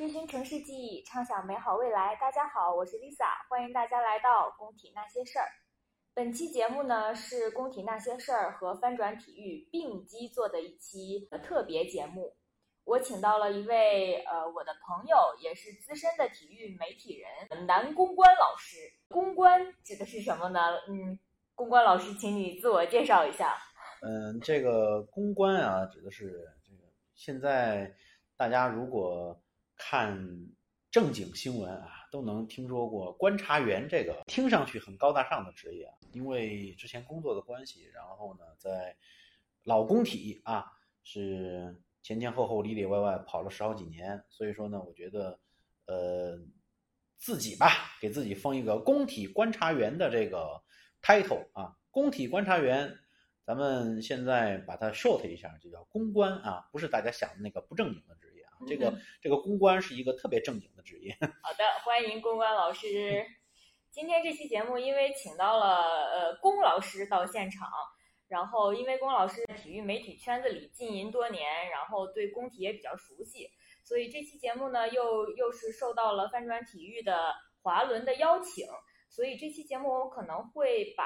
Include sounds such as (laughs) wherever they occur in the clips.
追寻城市记忆，畅想美好未来。大家好，我是 Lisa，欢迎大家来到工体那些事儿。本期节目呢是工体那些事儿和翻转体育并机做的一期特别节目。我请到了一位呃我的朋友，也是资深的体育媒体人，男公关老师。公关指的是什么呢？嗯，公关老师，请你自我介绍一下。嗯，这个公关啊，指的是这个现在大家如果看正经新闻啊，都能听说过观察员这个听上去很高大上的职业。因为之前工作的关系，然后呢，在老工体啊，是前前后后里里外外跑了十好几年，所以说呢，我觉得呃自己吧，给自己封一个工体观察员的这个 title 啊，工体观察员。咱们现在把它 short 一下，就叫公关啊，不是大家想的那个不正经的职业。这个这个公关是一个特别正经的职业。(laughs) 好的，欢迎公关老师。今天这期节目因为请到了呃龚老师到现场，然后因为龚老师在体育媒体圈子里浸淫多年，然后对工体也比较熟悉，所以这期节目呢又又是受到了翻转体育的华伦的邀请。所以这期节目我可能会把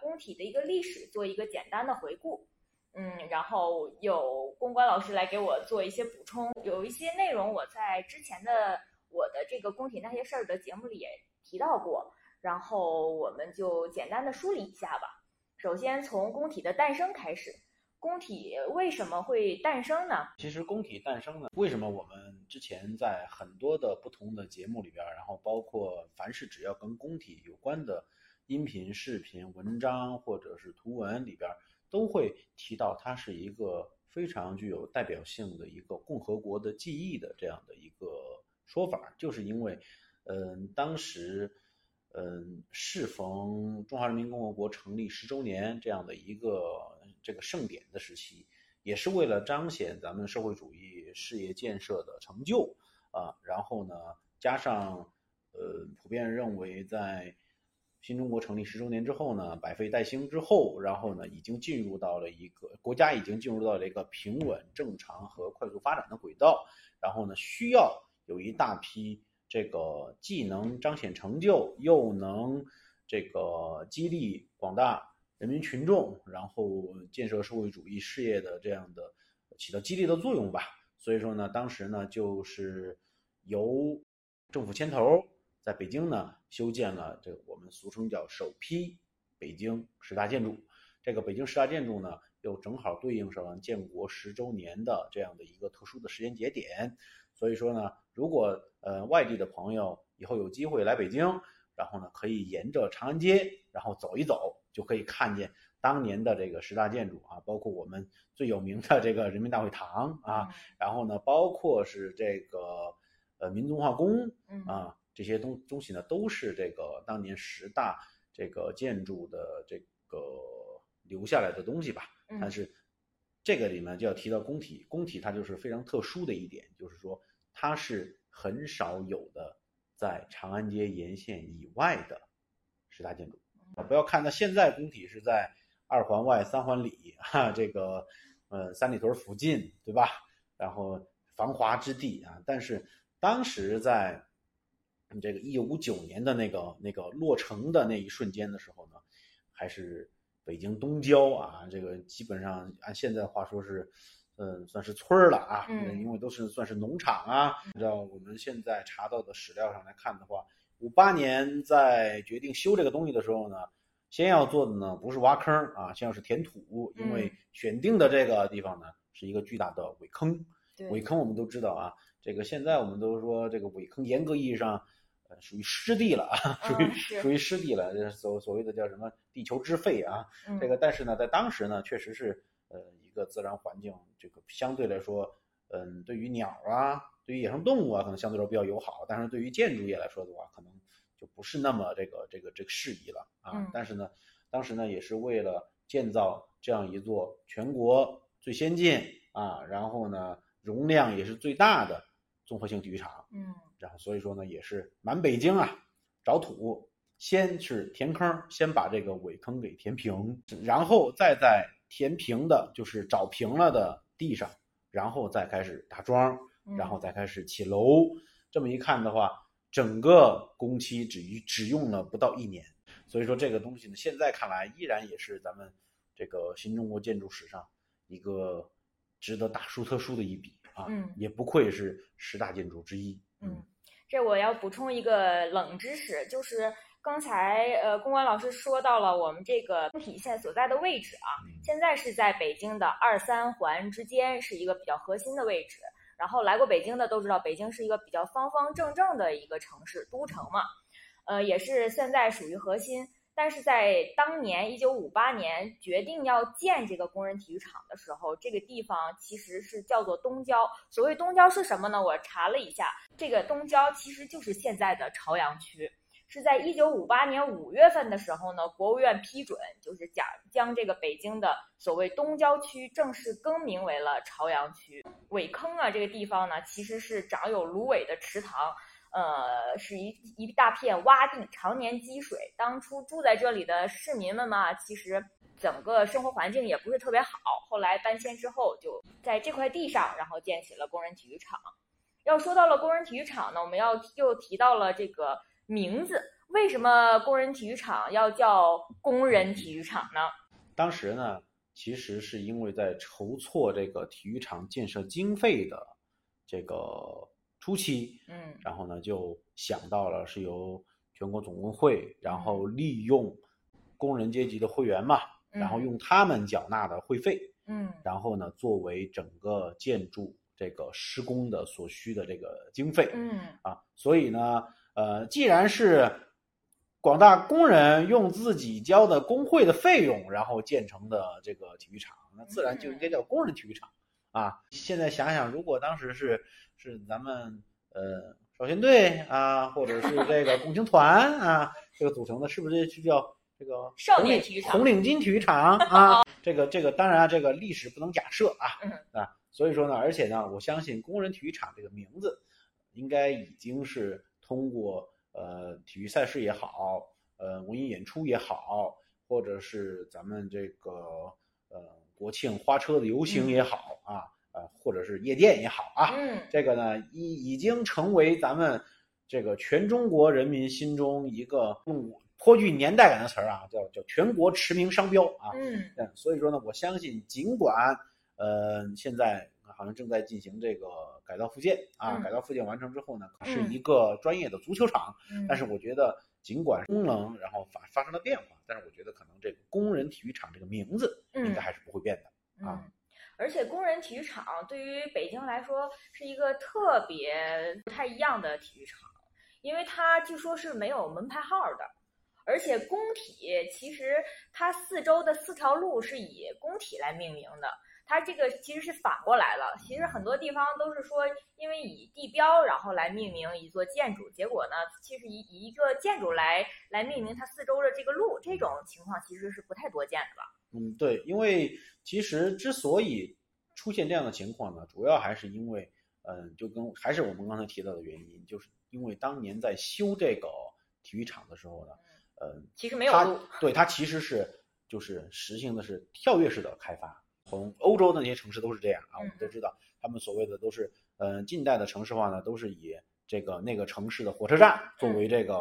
工体的一个历史做一个简单的回顾，嗯，然后有公关老师来给我做一些补充，有一些内容我在之前的我的这个工体那些事儿的节目里也提到过，然后我们就简单的梳理一下吧。首先从工体的诞生开始。工体为什么会诞生呢？其实工体诞生呢，为什么我们之前在很多的不同的节目里边，然后包括凡是只要跟工体有关的音频、视频、文章或者是图文里边，都会提到它是一个非常具有代表性的一个共和国的记忆的这样的一个说法，就是因为，嗯，当时。嗯，适逢中华人民共和国成立十周年这样的一个这个盛典的时期，也是为了彰显咱们社会主义事业建设的成就啊。然后呢，加上呃，普遍认为在新中国成立十周年之后呢，百废待兴之后，然后呢，已经进入到了一个国家已经进入到了一个平稳、正常和快速发展的轨道。然后呢，需要有一大批。这个既能彰显成就，又能这个激励广大人民群众，然后建设社会主义事业的这样的起到激励的作用吧。所以说呢，当时呢就是由政府牵头，在北京呢修建了这个我们俗称叫首批北京十大建筑。这个北京十大建筑呢，又正好对应上建国十周年的这样的一个特殊的时间节点。所以说呢，如果呃外地的朋友以后有机会来北京，然后呢可以沿着长安街，然后走一走，就可以看见当年的这个十大建筑啊，包括我们最有名的这个人民大会堂啊，然后呢包括是这个呃民族文化宫啊，这些东东西呢都是这个当年十大这个建筑的这个留下来的东西吧，但是这个里面就要提到工体，工体它就是非常特殊的一点，就是说。它是很少有的，在长安街沿线以外的十大建筑啊！不要看它现在工体是在二环外三环里哈，这个呃三里屯附近，对吧？然后繁华之地啊，但是当时在这个一五九年的那个那个落成的那一瞬间的时候呢，还是北京东郊啊，这个基本上按现在话说是。嗯，算是村儿了啊，因为都是算是农场啊。按照我们现在查到的史料上来看的话，五八年在决定修这个东西的时候呢，先要做的呢不是挖坑啊，先要是填土，因为选定的这个地方呢是一个巨大的苇坑。苇坑我们都知道啊，这个现在我们都说这个苇坑严格意义上呃属于湿地了啊，属于属于湿地了，所所谓的叫什么地球之肺啊。这个但是呢，在当时呢，确实是。呃，一个自然环境，这个相对来说，嗯，对于鸟啊，对于野生动物啊，可能相对来说比较友好，但是对于建筑业来说的话，可能就不是那么这个这个这个适宜了啊。但是呢，当时呢，也是为了建造这样一座全国最先进啊，然后呢，容量也是最大的综合性体育场，嗯，然后所以说呢，也是满北京啊找土，先是填坑，先把这个尾坑给填平，然后再在。填平的，就是找平了的地上，然后再开始打桩，然后再开始起楼，这么一看的话，整个工期只只用了不到一年。所以说这个东西呢，现在看来依然也是咱们这个新中国建筑史上一个值得大书特书的一笔啊，也不愧是十大建筑之一。嗯，这我要补充一个冷知识，就是刚才呃公关老师说到了我们这个体现所在的位置啊，现在是在北京的二三环之间，是一个比较核心的位置。然后来过北京的都知道，北京是一个比较方方正正的一个城市，都城嘛。呃，也是现在属于核心，但是在当年一九五八年决定要建这个工人体育场的时候，这个地方其实是叫做东郊。所谓东郊是什么呢？我查了一下，这个东郊其实就是现在的朝阳区。是在一九五八年五月份的时候呢，国务院批准，就是将将这个北京的所谓东郊区正式更名为了朝阳区。苇坑啊，这个地方呢，其实是长有芦苇的池塘。呃，是一一大片洼地，常年积水。当初住在这里的市民们嘛，其实整个生活环境也不是特别好。后来搬迁之后，就在这块地上，然后建起了工人体育场。要说到了工人体育场呢，我们要又提到了这个名字。为什么工人体育场要叫工人体育场呢？当时呢，其实是因为在筹措这个体育场建设经费的这个。初期，嗯，然后呢，就想到了是由全国总工会，然后利用工人阶级的会员嘛，然后用他们缴纳的会费，嗯，然后呢，作为整个建筑这个施工的所需的这个经费，嗯，啊，所以呢，呃，既然是广大工人用自己交的工会的费用，然后建成的这个体育场，那自然就应该叫工人体育场。啊，现在想想，如果当时是是咱们呃少先队啊，或者是这个共青团啊，这个组成的，是不是就叫这个少年体育场、红领巾体育场啊？这个这个当然啊，这个历史不能假设啊啊，所以说呢，而且呢，我相信工人体育场这个名字，应该已经是通过呃体育赛事也好，呃文艺演出也好，或者是咱们这个呃。国庆花车的游行也好啊，呃，或者是夜店也好啊，嗯，这个呢，已已经成为咱们这个全中国人民心中一个用颇具年代感的词儿啊，叫叫全国驰名商标啊，嗯，所以说呢，我相信，尽管呃现在好像正在进行这个改造复建啊，改造复建完成之后呢，是一个专业的足球场，但是我觉得。尽管功能然后发发生了变化，但是我觉得可能这个工人体育场这个名字应该还是不会变的啊。而且工人体育场对于北京来说是一个特别不太一样的体育场，因为它据说是没有门牌号的，而且工体其实它四周的四条路是以工体来命名的。它这个其实是反过来了，其实很多地方都是说，因为以地标然后来命名一座建筑，结果呢，其实以以一个建筑来来命名它四周的这个路，这种情况其实是不太多见的吧？嗯，对，因为其实之所以出现这样的情况呢，主要还是因为，嗯，就跟还是我们刚才提到的原因，就是因为当年在修这个体育场的时候呢，嗯，其实没有路，对，它其实是就是实行的是跳跃式的开发。从欧洲的那些城市都是这样啊，我们都知道，他们所谓的都是，嗯，近代的城市化呢，都是以这个那个城市的火车站作为这个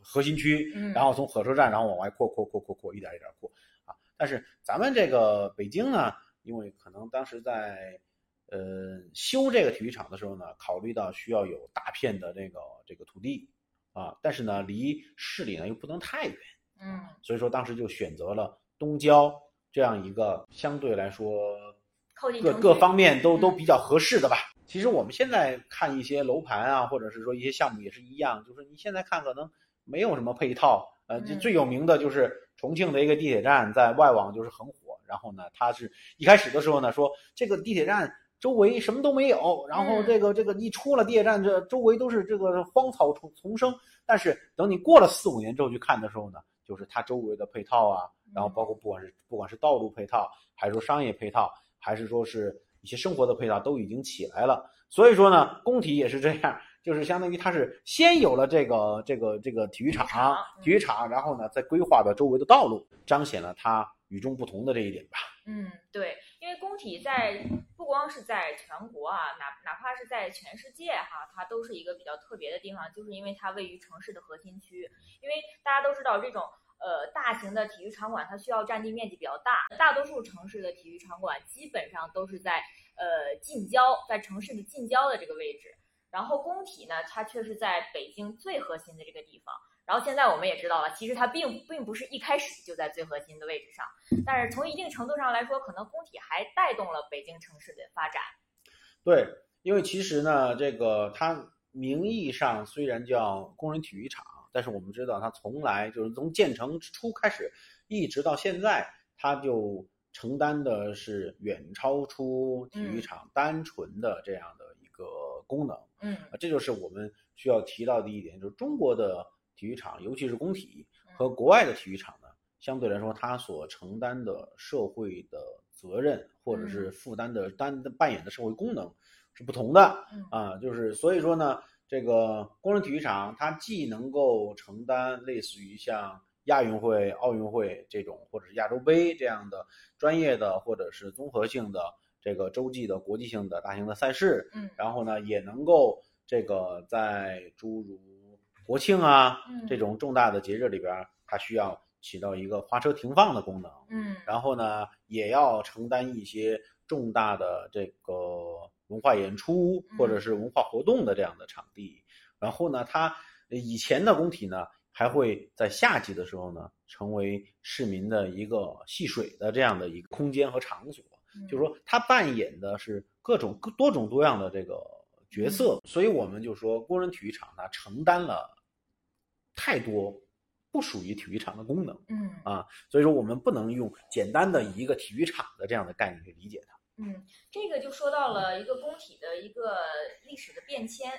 核心区，然后从火车站然后往外扩扩扩扩扩，一点一点扩啊。但是咱们这个北京呢，因为可能当时在呃修这个体育场的时候呢，考虑到需要有大片的这个这个土地啊，但是呢离市里呢又不能太远，嗯，所以说当时就选择了东郊。这样一个相对来说各各方面都都比较合适的吧。其实我们现在看一些楼盘啊，或者是说一些项目也是一样，就是你现在看可能没有什么配套。呃，最有名的就是重庆的一个地铁站，在外网就是很火。然后呢，它是一开始的时候呢说这个地铁站周围什么都没有，然后这个这个一出了地铁站，这周围都是这个荒草丛丛生。但是等你过了四五年之后去看的时候呢，就是它周围的配套啊。然后包括不管是不管是道路配套，还是说商业配套，还是说是一些生活的配套，都已经起来了。所以说呢，工体也是这样，就是相当于它是先有了这个这个这个体育场，体育场，然后呢再规划的周围的道路，彰显了它与众不同的这一点吧。嗯，对，因因为工体在不光是在全国啊，哪哪怕是在全世界哈，它都是一个比较特别的地方，就是因为它位于城市的核心区。因为大家都知道，这种呃大型的体育场馆，它需要占地面积比较大，大多数城市的体育场馆基本上都是在呃近郊，在城市的近郊的这个位置。然后工体呢，它却是在北京最核心的这个地方。然后现在我们也知道了，其实它并并不是一开始就在最核心的位置上，但是从一定程度上来说，可能工体还带动了北京城市的发展。对，因为其实呢，这个它名义上虽然叫工人体育场，但是我们知道它从来就是从建成之初开始，一直到现在，它就承担的是远超出体育场单纯的这样的一个功能。嗯，这就是我们需要提到的一点，就是中国的。体育场，尤其是工体和国外的体育场呢，相对来说，它所承担的社会的责任或者是负担的担扮演的社会功能是不同的啊。就是所以说呢，这个工人体育场它既能够承担类似于像亚运会、奥运会这种，或者是亚洲杯这样的专业的或者是综合性的这个洲际的国际性的大型的赛事，嗯，然后呢，也能够这个在诸如国庆啊，这种重大的节日里边，它需要起到一个花车停放的功能。嗯，然后呢，也要承担一些重大的这个文化演出或者是文化活动的这样的场地。然后呢，它以前的工体呢，还会在夏季的时候呢，成为市民的一个戏水的这样的一个空间和场所。就是说，它扮演的是各种多种多样的这个角色。所以我们就说，工人体育场它承担了。太多不属于体育场的功能，嗯啊，所以说我们不能用简单的一个体育场的这样的概念去理解它。嗯，这个就说到了一个工体的一个历史的变迁。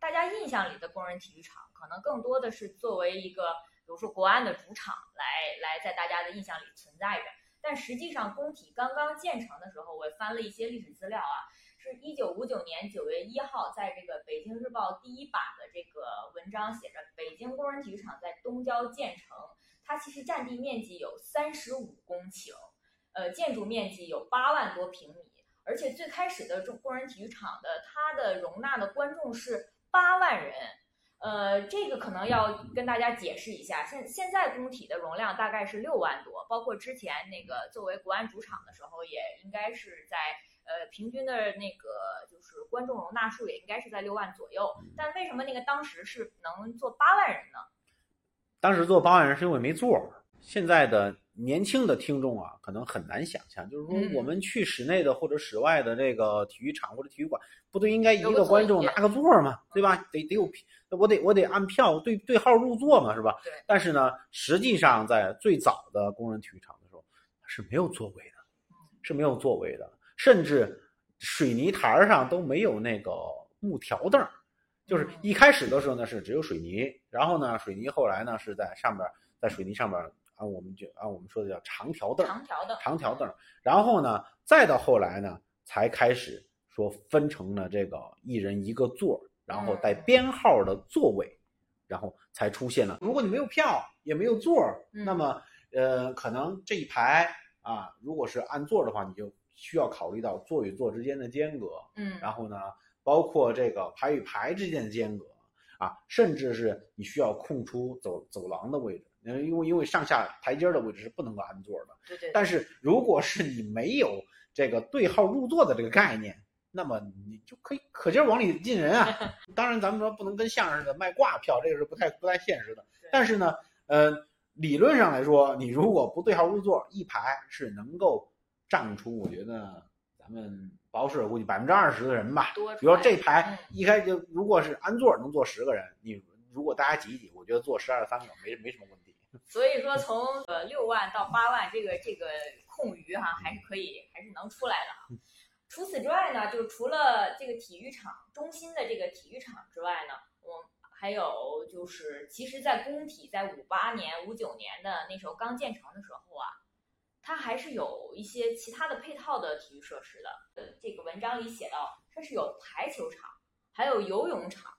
大家印象里的工人体育场，可能更多的是作为一个，比如说国安的主场来来在大家的印象里存在着。但实际上，工体刚刚建成的时候，我翻了一些历史资料啊。是一九五九年九月一号，在这个《北京日报》第一版的这个文章写着，北京工人体育场在东郊建成，它其实占地面积有三十五公顷，呃，建筑面积有八万多平米，而且最开始的中工人体育场的它的容纳的观众是八万人，呃，这个可能要跟大家解释一下，现现在工体的容量大概是六万多，包括之前那个作为国安主场的时候，也应该是在。呃，平均的那个就是观众容纳数也应该是在六万左右，但为什么那个当时是能坐八万人呢？当时坐八万人是因为没座儿。现在的年轻的听众啊，可能很难想象，就是说我们去室内的或者室外的这个体育场或者体育馆，不都应该一个观众拿个座儿吗？对吧？得得有，我得我得按票对对号入座嘛，是吧？对。但是呢，实际上在最早的工人体育场的时候是没有座位的，是没有座位的。甚至水泥台上都没有那个木条凳，就是一开始的时候呢是只有水泥，然后呢水泥后来呢是在上边，在水泥上边啊，我们就按我们说的叫长条凳，长条凳，长条凳，然后呢再到后来呢才开始说分成了这个一人一个座，然后带编号的座位，然后才出现了。如果你没有票也没有座，那么呃可能这一排啊，如果是按座的话，你就。需要考虑到座与座之间的间隔，嗯，然后呢，包括这个排与排之间的间隔啊，甚至是你需要空出走走廊的位置，因为因为上下台阶的位置是不能够安座的，对对。但是如果是你没有这个对号入座的这个概念，那么你就可以可劲儿往里进人啊。(laughs) 当然，咱们说不能跟相声似的卖挂票，这个是不太不太现实的。但是呢，呃，理论上来说，你如果不对号入座，一排是能够。上出我觉得咱们保守估计百分之二十的人吧，比如说这排一开就如果是安座能坐十个人，你如果大家挤一挤，我觉得坐十二三个没没什么问题。所以说从呃六万到八万这个这个空余哈还是可以还是能出来的。除此之外呢，就是除了这个体育场中心的这个体育场之外呢，我还有就是其实，在工体在五八年五九年的那时候刚建成的时候啊。它还是有一些其他的配套的体育设施的。呃，这个文章里写到，它是有排球场，还有游泳场，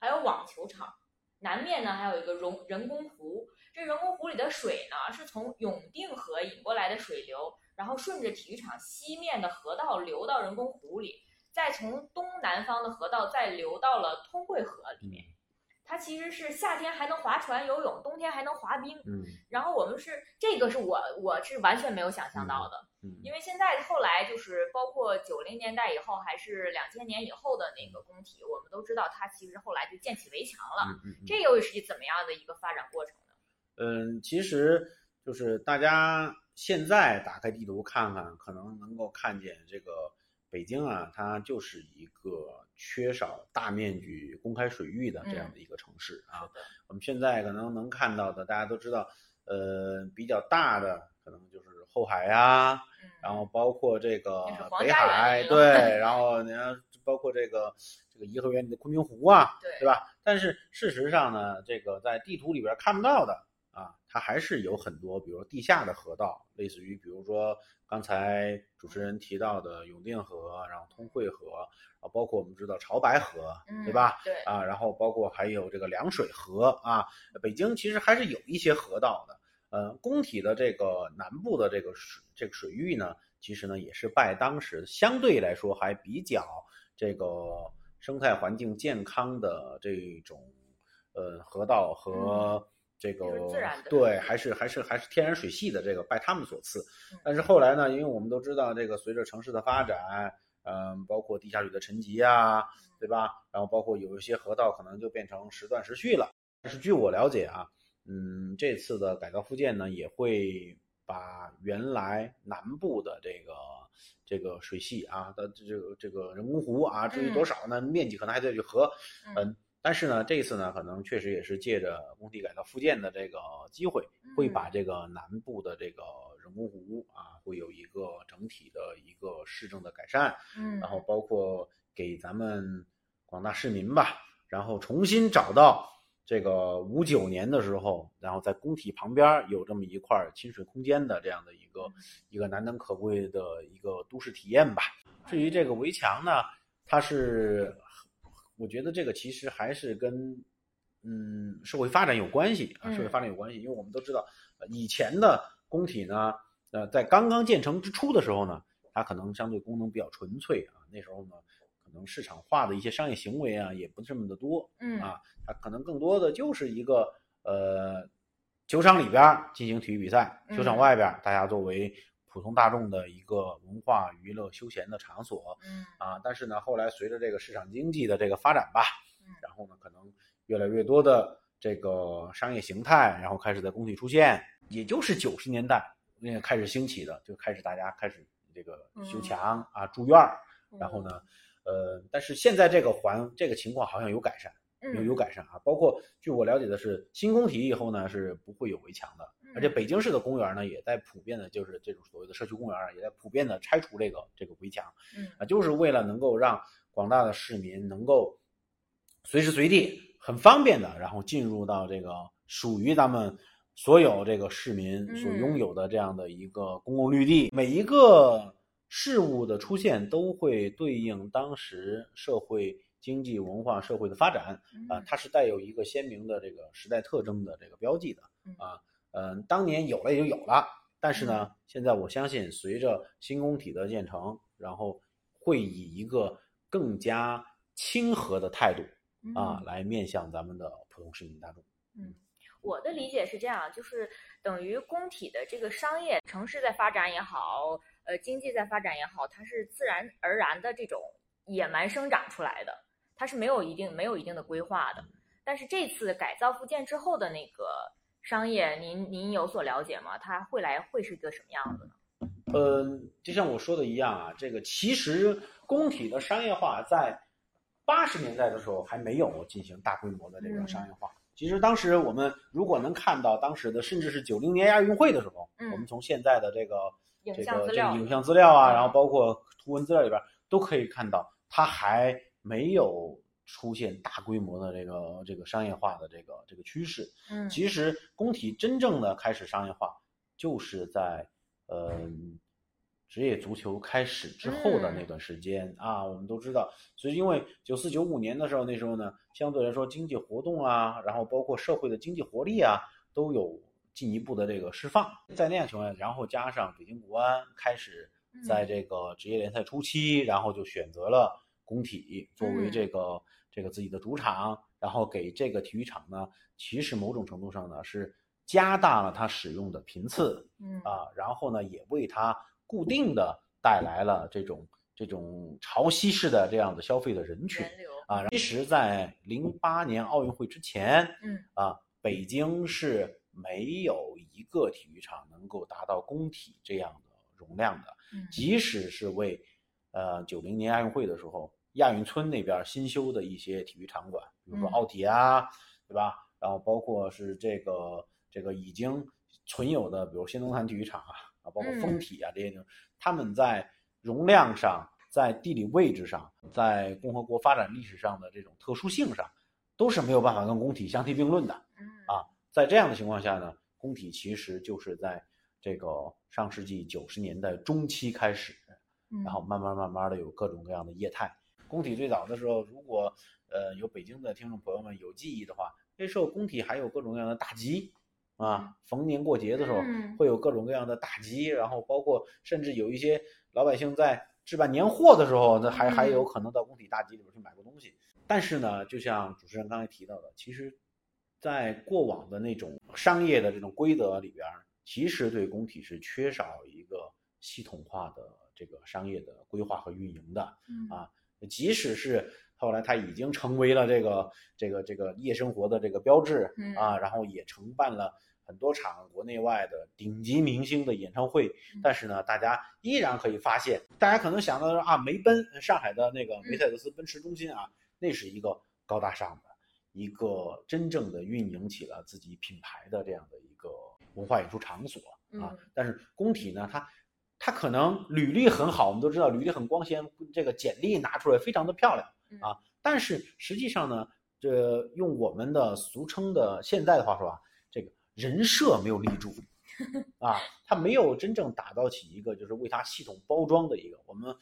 还有网球场。南面呢还有一个人人工湖，这人工湖里的水呢是从永定河引过来的水流，然后顺着体育场西面的河道流到人工湖里，再从东南方的河道再流到了通惠河里面。它其实是夏天还能划船游泳，冬天还能滑冰。嗯然后我们是这个是我我是完全没有想象到的，嗯因为现在后来就是包括九零年代以后，还是两千年以后的那个工体，我们都知道它其实后来就建起围墙了。嗯嗯嗯。这又是怎么样的一个发展过程呢？嗯，其实就是大家现在打开地图看看，可能能够看见这个北京啊，它就是一个缺少大面积公开水域的这样的一个城市啊。我们现在可能能看到的，大家都知道，呃，比较大的可能就是后海呀、嗯，然后包括这个北海，对，(laughs) 然后你看包括这个这个颐和园里的昆明湖啊，对对吧？但是事实上呢，这个在地图里边看不到的啊，它还是有很多，比如地下的河道，类似于比如说刚才主持人提到的永定河，然后通惠河，啊，包括我们知道潮白河，嗯对吧？？对，啊，然后包括还有这个凉水河啊，北京其实还是有一些河道的。呃，工体的这个南部的这个水这个水域呢，其实呢也是拜当时相对来说还比较这个生态环境健康的这种呃河道和这个、对，还是还是还是天然水系的这个拜他们所赐嗯。但是后来呢，因为我们都知道这个随着城市的发展，嗯、包括地下水的沉积啊，对吧？然后包括有一些河道可能就变成时断时续了。但是据我了解啊，嗯，这次的改造复建呢，也会把原来南部的这个这个水系啊的这个这个人工湖啊，至于多少呢？面积可能还得去合，嗯嗯。但是呢，这一次呢，可能确实也是借着工地改造复建的这个机会，会把这个南部的这个人工湖啊，会有一个整体的一个市政的改善，嗯，然后包括给咱们广大市民吧，然后重新找到这个五九年的时候，然后在工体旁边有这么一块亲水空间的这样的一个一个难能可贵的一个都市体验吧。至于这个围墙呢，它是，我觉得这个其实还是跟嗯社会发展有关系啊，嗯社会发展有关系，因为我们都知道，呃以前的工体呢，呃，在刚刚建成之初的时候呢，它可能相对功能比较纯粹啊，那时候呢，可能市场化的一些商业行为啊也不这么的多，嗯。啊，它可能更多的就是一个呃，球场里边儿进行体育比赛，球场嗯外边儿大家作为普通大众的一个文化娱乐休闲的场所嗯啊。但是呢，后来随着这个市场经济的这个发展吧嗯，然后呢，可能越来越多的这个商业形态，然后开始在工体出现，也就是九十年代那开始兴起的，就开始大家开始这个修嗯墙啊、住院然后呢，呃，但是现在这个环这个情况好像有改善。有嗯有改善啊，包括据我了解的是，新工体以后呢是不会有围墙的，而且嗯。北京市的公园呢也在普遍的，就是这种所谓的社区公园啊，也在普遍的拆除这个这个围墙嗯。啊，就是为了能够让广大的市民能够随时随地很方便的，然后进入到这个属于咱们所有这个市民所拥有的这样的一个公共绿地，每一个事物的出现都会对应当时社会经济文化社会的发展啊、嗯它是带有一个鲜明的这个时代特征的这个标记的嗯。啊，嗯、当年有了也就有了，但是呢，现在我相信随着新工体的建成，然后会以一个更加亲和的态度啊嗯来面向咱们的普通市民大众。嗯，我的理解是这样，就是等于工体的这个商业城市在发展也好，呃，经济在发展也好，它是自然而然的这种野蛮生长出来的，它是没有一定没有一定的规划的。但是这次改造复建之后的那个商业，您您有所了解吗？它未来会是一个什么样子呢？呃，就像我说的一样啊，这个其实工体的商业化在八十年代的时候还没有进行大规模的这个嗯商业化。其实当时我们如果能看到当时的，甚至是九零年亚运会的时候，嗯我们从现在的这个这个这个影像资料啊，嗯然后包括图文资料里边都可以看到，它还没有出现大规模的这个这个商业化的这个这个趋势。嗯其实工体真正的开始商业化，就是在呃职业足球开始之后的那段时间、啊。我们都知道，所以因为九四九五年的时候，那时候呢，相对来说经济活动啊，然后包括社会的经济活力啊，都有进一步的这个释放。在那样情况下，然后加上北京国安开始在这个职业联赛初期，然后就选择了工体作为这个这个自己的主场，然后给这个体育场呢，其实某种程度上呢是加大了它使用的频次，嗯啊，然后呢也为它固定的带来了这种这种潮汐式的这样的消费的人群。啊，其实，在零八年奥运会之前，嗯啊，北京是没有一个体育场能够达到工体这样的容量的。嗯即使是为呃九零年亚运会的时候，亚运村那边新修的一些体育场馆，比如说嗯奥体啊，对吧？然后包括是这个这个已经存有的，比如新东坛体育场啊，啊，包括嗯丰体啊这些他们在容量上、在地理位置上、在共和国发展历史上的这种特殊性上，都是没有办法跟工体相提并论的。嗯啊在这样的情况下呢，工体其实就是在这个上世纪九十年代中期开始，嗯，然后慢慢慢慢的有各种各样的业态。工体最早的时候，如果呃有北京的听众朋友们有记忆的话，那时候工体还有各种各样的大集啊，逢年过节的时候嗯会有各种各样的大集，然后包括甚至有一些老百姓在置办年货的时候，那还还有可能到工体大集里边去买过东西。但是呢，就像主持人刚才提到的，其实，在过往的那种商业的这种规则里边，其实对工体是缺少一个系统化的这个商业的规划和运营的。嗯啊即使是后来它已经成为了这个这个这个夜生活的这个标志嗯。啊，然后也承办了很多场国内外的顶级明星的演唱会，但是呢，大家依然可以发现，大家可能想到的是啊，梅奔上海的那个梅赛德斯奔驰中心啊，那是一个高大上的。一个真正的运营起了自己品牌的这样的一个文化演出场所啊嗯，但是工体呢，它它可能履历很好，我们都知道履历很光鲜，这个简历拿出来非常的漂亮啊，但是实际上呢，这用我们的俗称的现在的话说啊，这个人设没有立住 (laughs) 啊，他没有真正打造起一个就是为他系统包装的一个，我们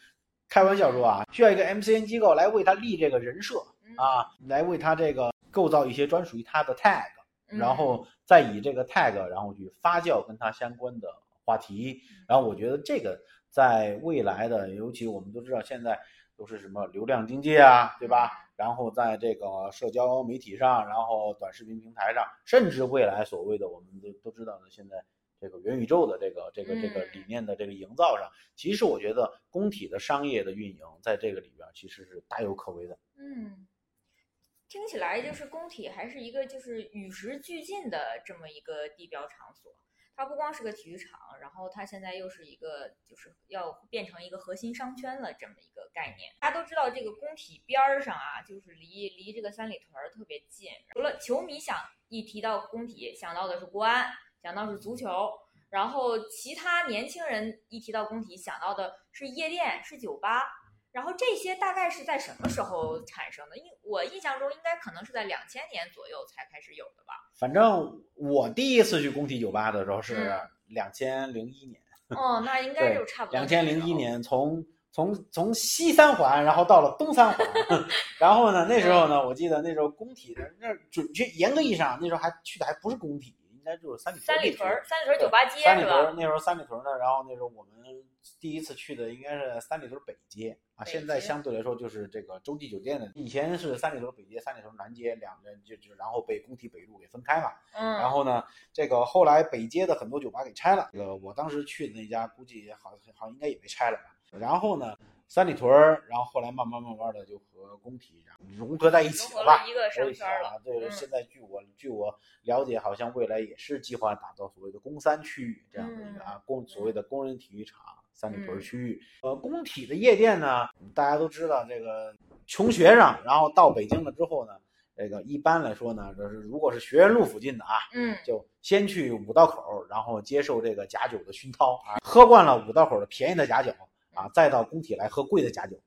开玩笑说啊，需要一个 MCN 机构来为他立这个人设嗯。啊，来为他这个构造一些专属于他的 tag。嗯。然后再以这个 tag，然后去发酵跟他相关的话题。然后我觉得这个在未来的，尤其我们都知道现在都是什么流量经济啊，对吧？然后在这个社交媒体上，然后短视频平台上，甚至未来所谓的我们都都知道的现在这个元宇宙的这个这个这个嗯理念的这个营造上，其实我觉得工体的商业的运营在这个里边其实是大有可为的。嗯，听起来就是工体还是一个就是与时俱进的这么一个地标场所。它不光是个体育场，然后它现在又是一个就是要变成一个核心商圈了这么一个概念。大家都知道这个工体边儿上啊，就是离离这个三里屯特别近。除了球迷想一提到工体想到的是国安，想到是足球，然后其他年轻人一提到工体想到的是夜店，是酒吧。然后这些大概是在什么时候产生的？因我印象中应该可能是在两千年左右才开始有的吧。反正我第一次去工体酒吧的时候是嗯两千零一年。哦，那应该就差不多。两千零一。年从从从西三环，然后到了东三环，(laughs) 然后呢，那时候呢，我记得那时候工体的那准确严格意义上，那时候还去的还不是工体，应该就是三里屯三里屯儿，三里屯儿酒吧街是三里屯？那时候三里屯儿呢，然后那时候我们第一次去的应该是三里屯北街啊，现在相对来说就是这个洲际酒店的，以前是三里屯北街、三里屯南街两个就就然后被工体北路给分开嘛，嗯。然后呢，这个后来北街的很多酒吧给拆了，这个我当时去的那家估计好好应该也被拆了吧。然后呢，三里屯儿，然后后来慢慢慢慢的就和工体融合在一起了一个商圈儿了。啊，对，嗯现在据我据我了解，好像未来也是计划打造所谓的工三区域这样的一个啊工所谓的工人体育场三里屯区域。呃，工体的夜店呢，大家都知道这个穷学生，然后到北京了之后呢，这个一般来说呢，就是如果是学院路附近的啊，嗯就先去五道口，然后接受这个假酒的熏陶啊，喝惯了五道口的便宜的假酒啊，再到工体来喝贵的假酒。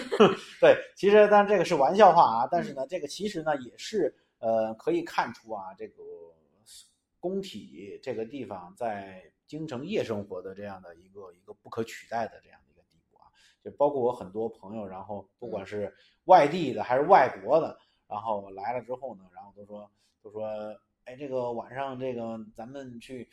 (laughs) 对，其实当然这个是玩笑话啊，但是呢，这个其实呢也是呃可以看出啊，这个工体这个地方在京城夜生活的这样的一个一个不可取代的这样的一个地步啊，就包括我很多朋友，然后不管是外地的还是外国的，然后来了之后呢，然后都说都说哎，这个晚上这个咱们去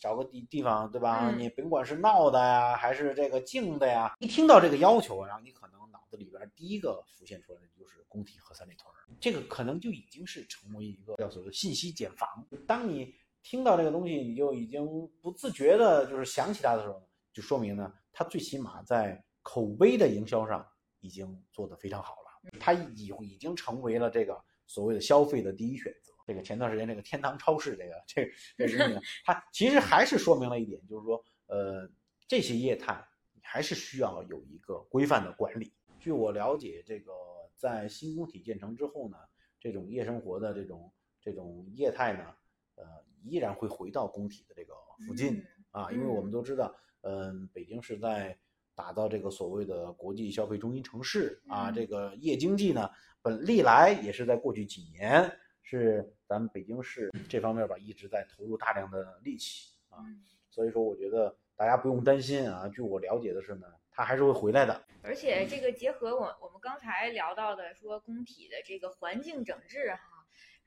找个地地方，对吧？嗯你甭管是闹的呀，还是这个静的呀，一听到这个要求，然后你可能脑子里边第一个浮现出来的就是工体和三里屯儿，这个可能就已经是成为一个叫所谓信息茧房。当你听到这个东西，你就已经不自觉的就是想起它的时候，就说明呢，它最起码在口碑的营销上已经做得非常好了，它已已经成为了这个所谓的消费的第一选择。这个前段时间这个天堂超市这个这个这个东西呢，它其实还是说明了一点，就是说，呃，这些业态还是需要有一个规范的管理。据我了解，这个在新工体建成之后呢，这种夜生活的这种这种业态呢，呃，依然会回到工体的这个附近。嗯啊，因为我们都知道，嗯，北京是在打造这个所谓的国际消费中心城市啊，嗯这个夜经济呢，本历来也是在过去几年是咱们北京市这方面吧，一直在投入大量的力气啊，嗯所以说我觉得大家不用担心啊，据我了解的是呢，它还是会回来的。而且这个结合我我们刚才聊到的说工体的这个环境整治哈，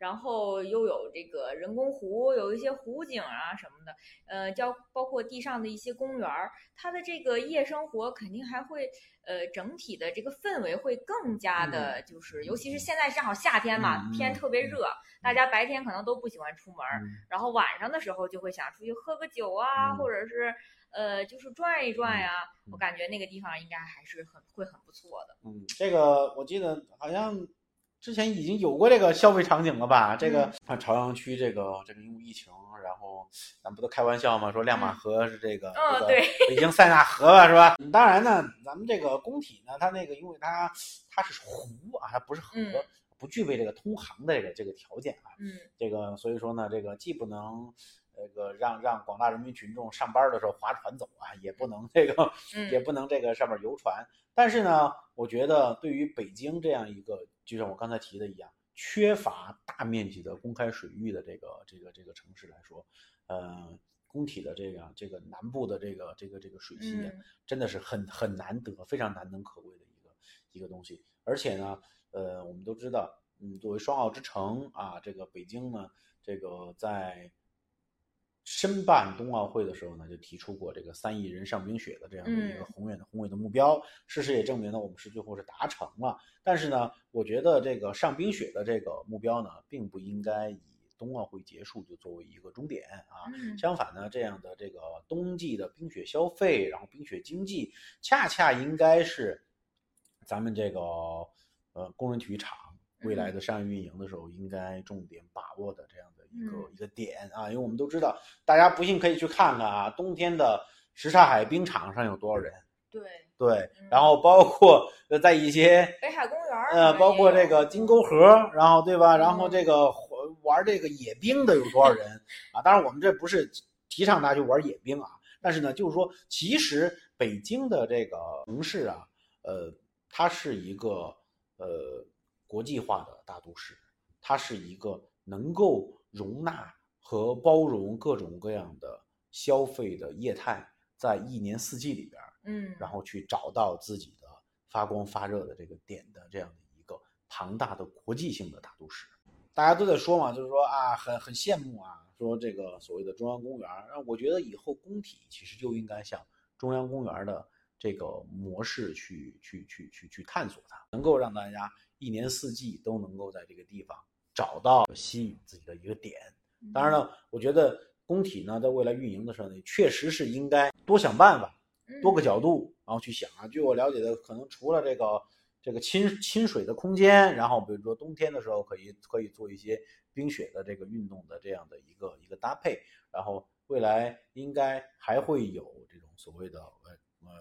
然后又有这个人工湖，有一些湖景啊什么的，呃，叫包括地上的一些公园儿，它的这个夜生活肯定还会呃整体的这个氛围会更加的，就是尤其是现在正好夏天嘛，嗯天特别热，大家白天可能都不喜欢出门儿，嗯然后晚上的时候就会想出去喝个酒啊，嗯或者是呃，就是转一转呀、嗯我感觉那个地方应该还是很会很不错的。嗯，这个我记得好像之前已经有过这个消费场景了吧？这个嗯看朝阳区这个这个因为疫情，然后咱不都开玩笑嘛，说亮马河是这个、这个北京塞纳河吧，是吧？当然呢，咱们这个工体呢，它那个因为它它是湖啊，它不是河，嗯不具备这个通航的这个这个条件啊。嗯这个所以说呢，这个既不能这个让让广大人民群众上班的时候划船走啊，也不能这个也嗯不能这个上面游船。但是呢，我觉得对于北京这样一个，就像我刚才提的一样，缺乏大面积的公开水域的这个这个这个城市来说，呃，工体的这个这个南部的这个这个这个水系啊，嗯真的是很很难得，非常难能可贵的一个一个东西。而且呢，呃，我们都知道，嗯，作为双奥之城啊，这个北京呢，这个在申办冬奥会的时候呢，就提出过这个三亿人上冰雪的这样的一个嗯宏远的宏伟的目标。事实也证明呢，我们是最后是达成了。但是呢，我觉得这个上冰雪的这个目标呢，并不应该以冬奥会结束就作为一个终点啊。嗯相反呢，这样的这个冬季的冰雪消费，然后冰雪经济，恰恰应该是咱们这个呃工人体育场未来的商业运营的时候，应该重点把握的这样的一个、嗯一个点啊。因为我们都知道，大家不信可以去看看啊，冬天的什刹海冰场上有多少人。对，对嗯，然后包括呃在一些北海公园儿呃，包括这个金沟河，然后对吧？然后嗯这个玩这个野冰的有多少人啊？当然，我们这不是提倡大家去玩野冰啊，但是呢，就是说，其实北京的这个城市啊，呃，它是一个呃国际化的大都市，它是一个能够容纳和包容各种各样的消费的业态，在一年四季里边儿。嗯，然后去找到自己的发光发热的这个点的这样的一个庞大的国际性的大都市。大家都在说嘛，就是说啊，很很羡慕啊，说这个所谓的中央公园儿。那我觉得以后工体其实就应该向中央公园的这个模式去去去去去探索它，能够让大家一年四季都能够在这个地方找到吸引自己的一个点。嗯当然了，我觉得工体呢，在未来运营的时候呢，确实是应该多想办法。多个嗯角度，然后去想啊。据我了解的，可能除了这个这个亲亲水的空间，然后比如说冬天的时候可以可以做一些冰雪的这个运动的这样的一个一个搭配，然后未来应该还会有这种所谓的呃呃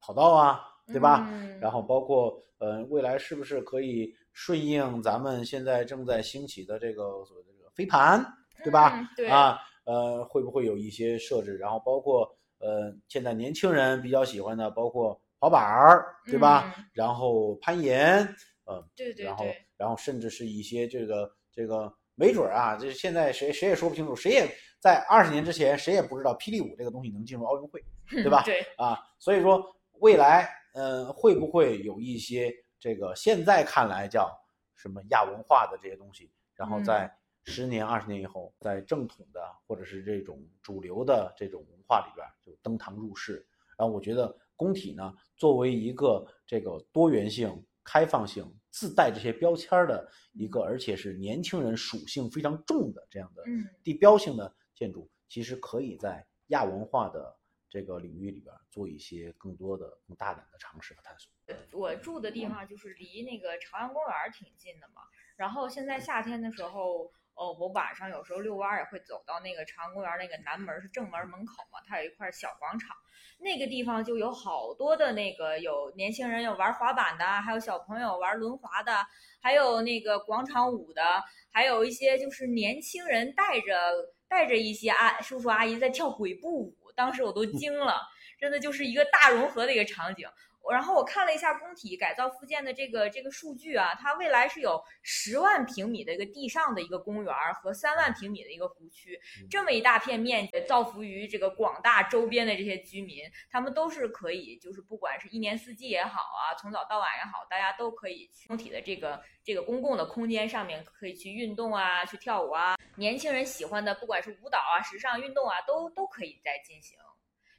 跑道啊，对吧？嗯然后包括呃未来是不是可以顺应咱们现在正在兴起的这个所谓的这个飞盘，对吧？嗯对啊，呃，会不会有一些设置？然后包括呃，现在年轻人比较喜欢的，包括滑板儿，对吧？嗯然后攀岩，呃，对对然后，然后甚至是一些这个这个，没准儿啊，这现在谁谁也说不清楚，谁也在二十年之前谁也不知道霹雳舞这个东西能进入奥运会，对吧？对，啊，所以说未来，呃，会不会有一些这个现在看来叫什么亚文化的这些东西，然后嗯在十年、二十年以后，在正统的或者是这种主流的这种文化里边就登堂入室。然后我觉得工体呢，作为一个这个多元性、开放性、自带这些标签的一个，而且是年轻人属性非常重的这样的地标性的建筑，其实可以在亚文化的这个领域里边做一些更多的、更大胆的尝试和探索。我住的地方就是离那个朝阳公园挺近的嘛，然后现在夏天的时候。哦，我晚上有时候遛弯也会走到那个朝阳公园那个南门是正门门口嘛，它有一块小广场，那个地方就有好多的那个有年轻人有玩滑板的，还有小朋友玩轮滑的，还有那个广场舞的，还有一些就是年轻人带着带着一些阿叔叔阿姨在跳鬼步舞，当时我都惊了，真的就是一个大融合的一个场景。然后我看了一下工体改造复建的这个这个数据啊，它未来是有十万平米的一个地上的一个公园和三万平米的一个湖区，这么一大片面积，造福于这个广大周边的这些居民，他们都是可以，就是不管是一年四季也好啊，从早到晚也好，大家都可以去工体的这个这个公共的空间上面可以去运动啊，去跳舞啊，年轻人喜欢的不管是舞蹈啊、时尚运动啊，都都可以在进行。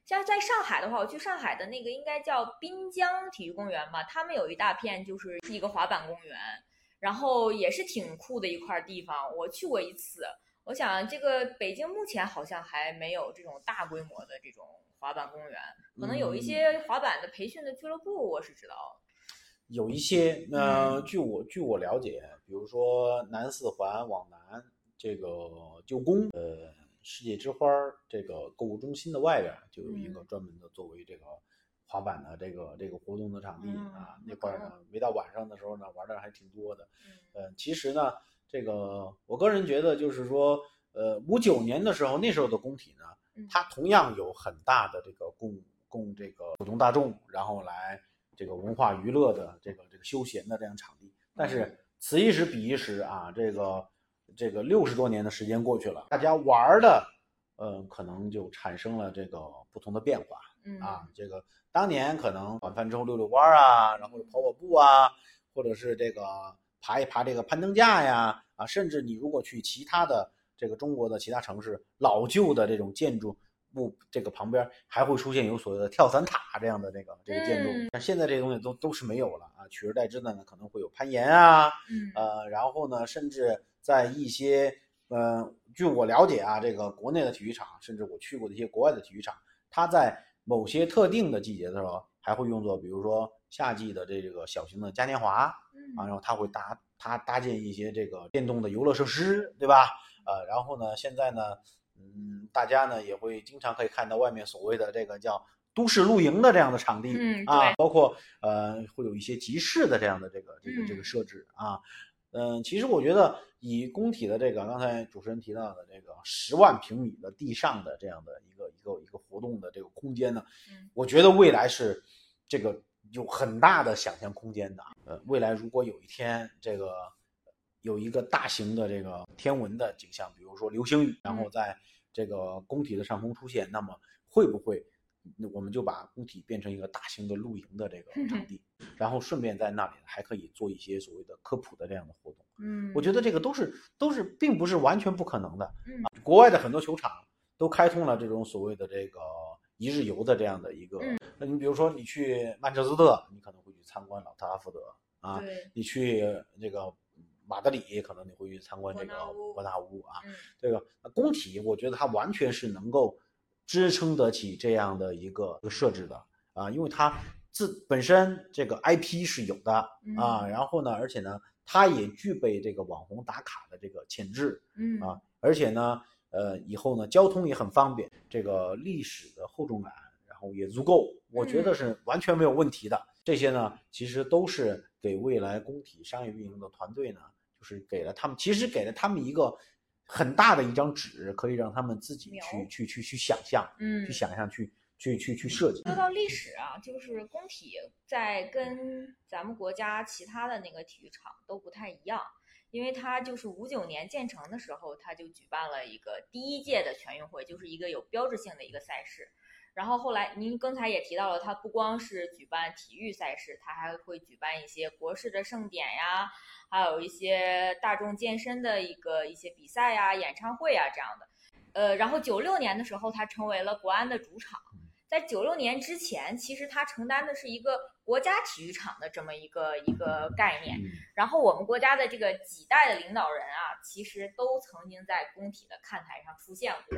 像在上海的话，我去上海的那个应该叫滨江体育公园吧，他们有一大片就是一个滑板公园，然后也是挺酷的一块地方。我去过一次，我想这个北京目前好像还没有这种大规模的这种滑板公园，可能有一些滑板的培训的俱乐部，我是知道。有一些，呃，据我据我了解，比如说南四环往南这个旧宫，呃。世界之花这个购物中心的外边就有一个专门的作为这个滑板的这个这个活动的场地啊，那块呢，没到晚上的时候呢，玩的还挺多的。嗯，其实呢，这个我个人觉得就是说，呃，五九年的时候，那时候的工体呢，它同样有很大的这个供供这个普通大众，然后来这个文化娱乐的这个这个休闲的这样场地。但是此一时彼一时啊，这个。这个六十多年的时间过去了，大家玩的，呃，可能就产生了这个不同的变化。嗯啊，这个当年可能晚饭之后遛遛弯啊，然后跑跑步啊，或者是这个爬一爬这个攀登架呀，啊，甚至你如果去其他的这个中国的其他城市，老旧的这种建筑物这个旁边还会出现有所谓的跳伞塔这样的这个这个建筑。但现在这些东西都都是没有了啊，取而代之的呢，可能会有攀岩啊，呃，然后呢，甚至。在一些，呃，据我了解啊，这个国内的体育场，甚至我去过的一些国外的体育场，它在某些特定的季节的时候，还会用作，比如说夏季的这个小型的嘉年华，啊，然后它会搭它搭建一些这个电动的游乐设施，对吧？呃，然后呢，现在呢，嗯，大家呢也会经常可以看到外面所谓的这个叫都市露营的这样的场地，啊，包括呃会有一些集市的这样的这个这个这个设置啊。嗯，其实我觉得以工体的这个刚才主持人提到的这个十万平米的地上的这样的一个一个一个活动的这个空间呢，我觉得未来是这个有很大的想象空间的。呃，未来如果有一天这个有一个大型的这个天文的景象，比如说流星雨，然后在这个工体的上空出现，那么会不会？那我们就把工体变成一个大型的露营的这个场地，然后顺便在那里还可以做一些所谓的科普的这样的活动。嗯，我觉得这个都是都是并不是完全不可能的。嗯，国外的很多球场都开通了这种所谓的这个一日游的这样的一个。那你比如说你去曼彻斯特，你可能会去参观老特拉福德啊。你去这个马德里，可能你会去参观这个伯纳乌啊。这个工体，我觉得它完全是能够。支撑得起这样的一个设置的啊，因为它自本身这个 IP 是有的啊，然后呢，而且呢，它也具备这个网红打卡的这个潜质，嗯啊，而且呢，呃，以后呢，交通也很方便，这个历史的厚重感，然后也足够，我觉得是完全没有问题的。这些呢，其实都是给未来工体商业运营的团队呢，就是给了他们，其实给了他们一个。很大的一张纸，可以让他们自己去去去去想象，嗯，去想象，去去去去设计。说到历史啊，就是工体在跟咱们国家其他的那个体育场都不太一样，因为它就是五九年建成的时候，它就举办了一个第一届的全运会，就是一个有标志性的一个赛事。然后后来您刚才也提到了，它不光是举办体育赛事，它还会举办一些国事的盛典呀，还有一些大众健身的一个一些比赛呀、演唱会啊这样的。呃，然后九六年的时候，它成为了国安的主场。在九六年之前，其实它承担的是一个国家体育场的这么一个一个概念。然后我们国家的这个几代的领导人啊，其实都曾经在工体的看台上出现过。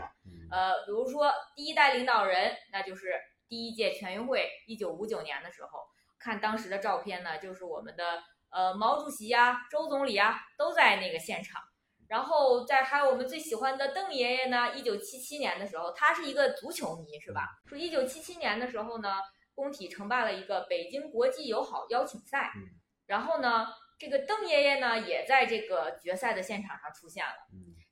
呃，比如说第一代领导人，那就是第一届全运会，一九五九年的时候，看当时的照片呢，就是我们的呃毛主席呀、周总理啊都在那个现场。然后再还有我们最喜欢的邓爷爷呢，一九七七年的时候，他是一个足球迷，是吧？说一九七七年的时候呢，工体承办了一个北京国际友好邀请赛，然后呢，这个邓爷爷呢也在这个决赛的现场上出现了。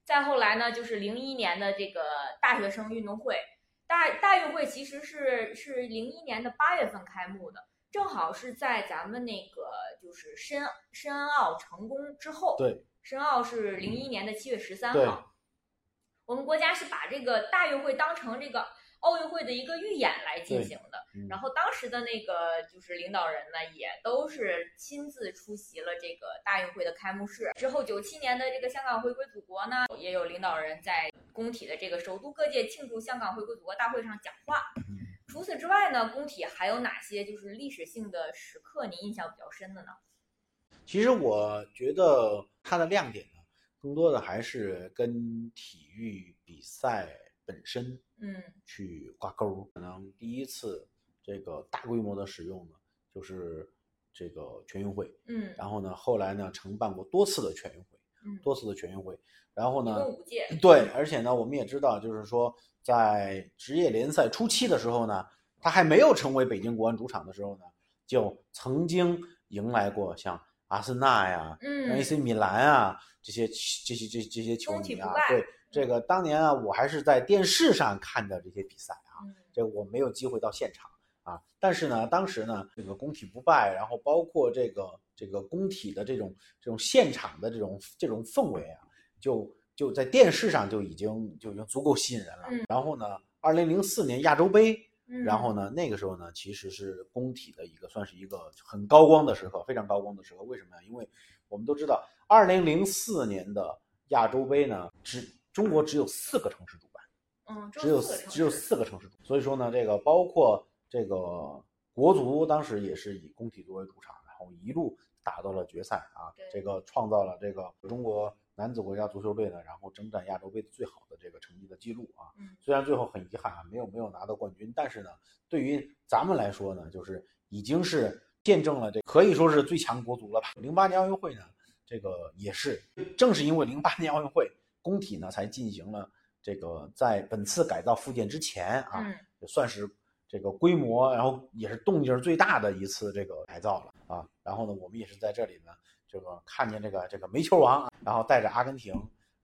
再后来呢，就是零一年的这个大学生运动会，大大运会其实是是零一年的八月份开幕的，正好是在咱们那个就是申申奥成功之后。对。申奥是零一年的七月十三号，我们国家是把这个大运会当成这个奥运会的一个预演来进行的。然后当时的那个就是领导人呢，也都是亲自出席了这个大运会的开幕式。之后九七年的这个香港回归祖国呢，也有领导人在工体的这个首都各界庆祝香港回归祖国大会上讲话。除此之外呢，工体还有哪些就是历史性的时刻您印象比较深的呢？其实我觉得它的亮点呢，更多的还是跟体育比赛本身，嗯，去挂钩。可能第一次这个大规模的使用呢，就是这个全运会，嗯，然后呢，后来呢，承办过多次的全运会，嗯，多次的全运会，然后呢，五届，对，而且呢，我们也知道，就是说在职业联赛初期的时候呢，它还没有成为北京国安主场的时候呢，就曾经迎来过像。阿森纳呀，嗯，AC 米兰啊，这些这些这这些球迷啊，对这个当年啊，我还是在电视上看的这些比赛啊，这我没有机会到现场啊。但是呢，当时呢，这个工体不败，然后包括这个这个工体的这种这种现场的这种这种氛围啊，就就在电视上就已经就已经足够吸引人了。然后呢，二零零四年亚洲杯。然后呢，那个时候呢，其实是工体的一个算是一个很高光的时刻，非常高光的时刻。为什么呀？因为我们都知道，二零零四年的亚洲杯呢，只中国只有四个城市主办，嗯，只有只有四个城市主。所以说呢，这个包括这个国足当时也是以工体作为主场，然后一路打到了决赛啊，这个创造了这个中国。男子国家足球队呢，然后征战亚洲杯最好的这个成绩的记录啊，嗯虽然最后很遗憾啊，没有没有拿到冠军，但是呢，对于咱们来说呢，就是已经是见证了这可以说是最强国足了吧。零八年奥运会呢，这个也是正是因为零八年奥运会，工体呢才进行了这个在本次改造复建之前啊，也算是这个规模，然后也是动静最大的一次这个改造了啊。然后呢，我们也是在这里呢。这个看见这个这个煤球王，然后带着阿根廷，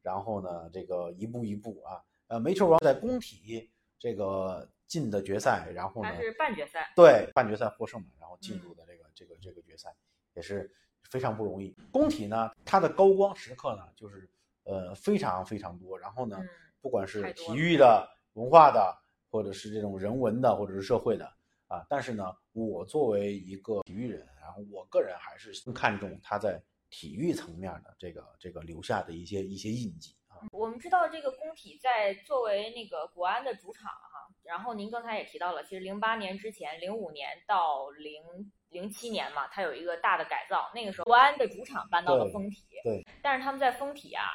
然后呢，这个一步一步啊，呃，煤球王在工体这个进的决赛，然后呢，是半决赛，对，半决赛获胜嘛，然后进入的这个这个这个决赛也是非常不容易。工体呢，它的高光时刻呢，就是呃非常非常多，然后呢，不管是体育的、文化的，或者是这种人文的，或者是社会的啊，但是呢，我作为一个体育人。然后我个人还是更看重他在体育层面的这个这个留下的一些一些印记啊。我们知道这个工体在作为那个国安的主场哈，然后您刚才也提到了，其实零八年之前，零五年到零零七年嘛，它有一个大的改造，那个时候国安的主场搬到了丰体，对，但是他们在丰体啊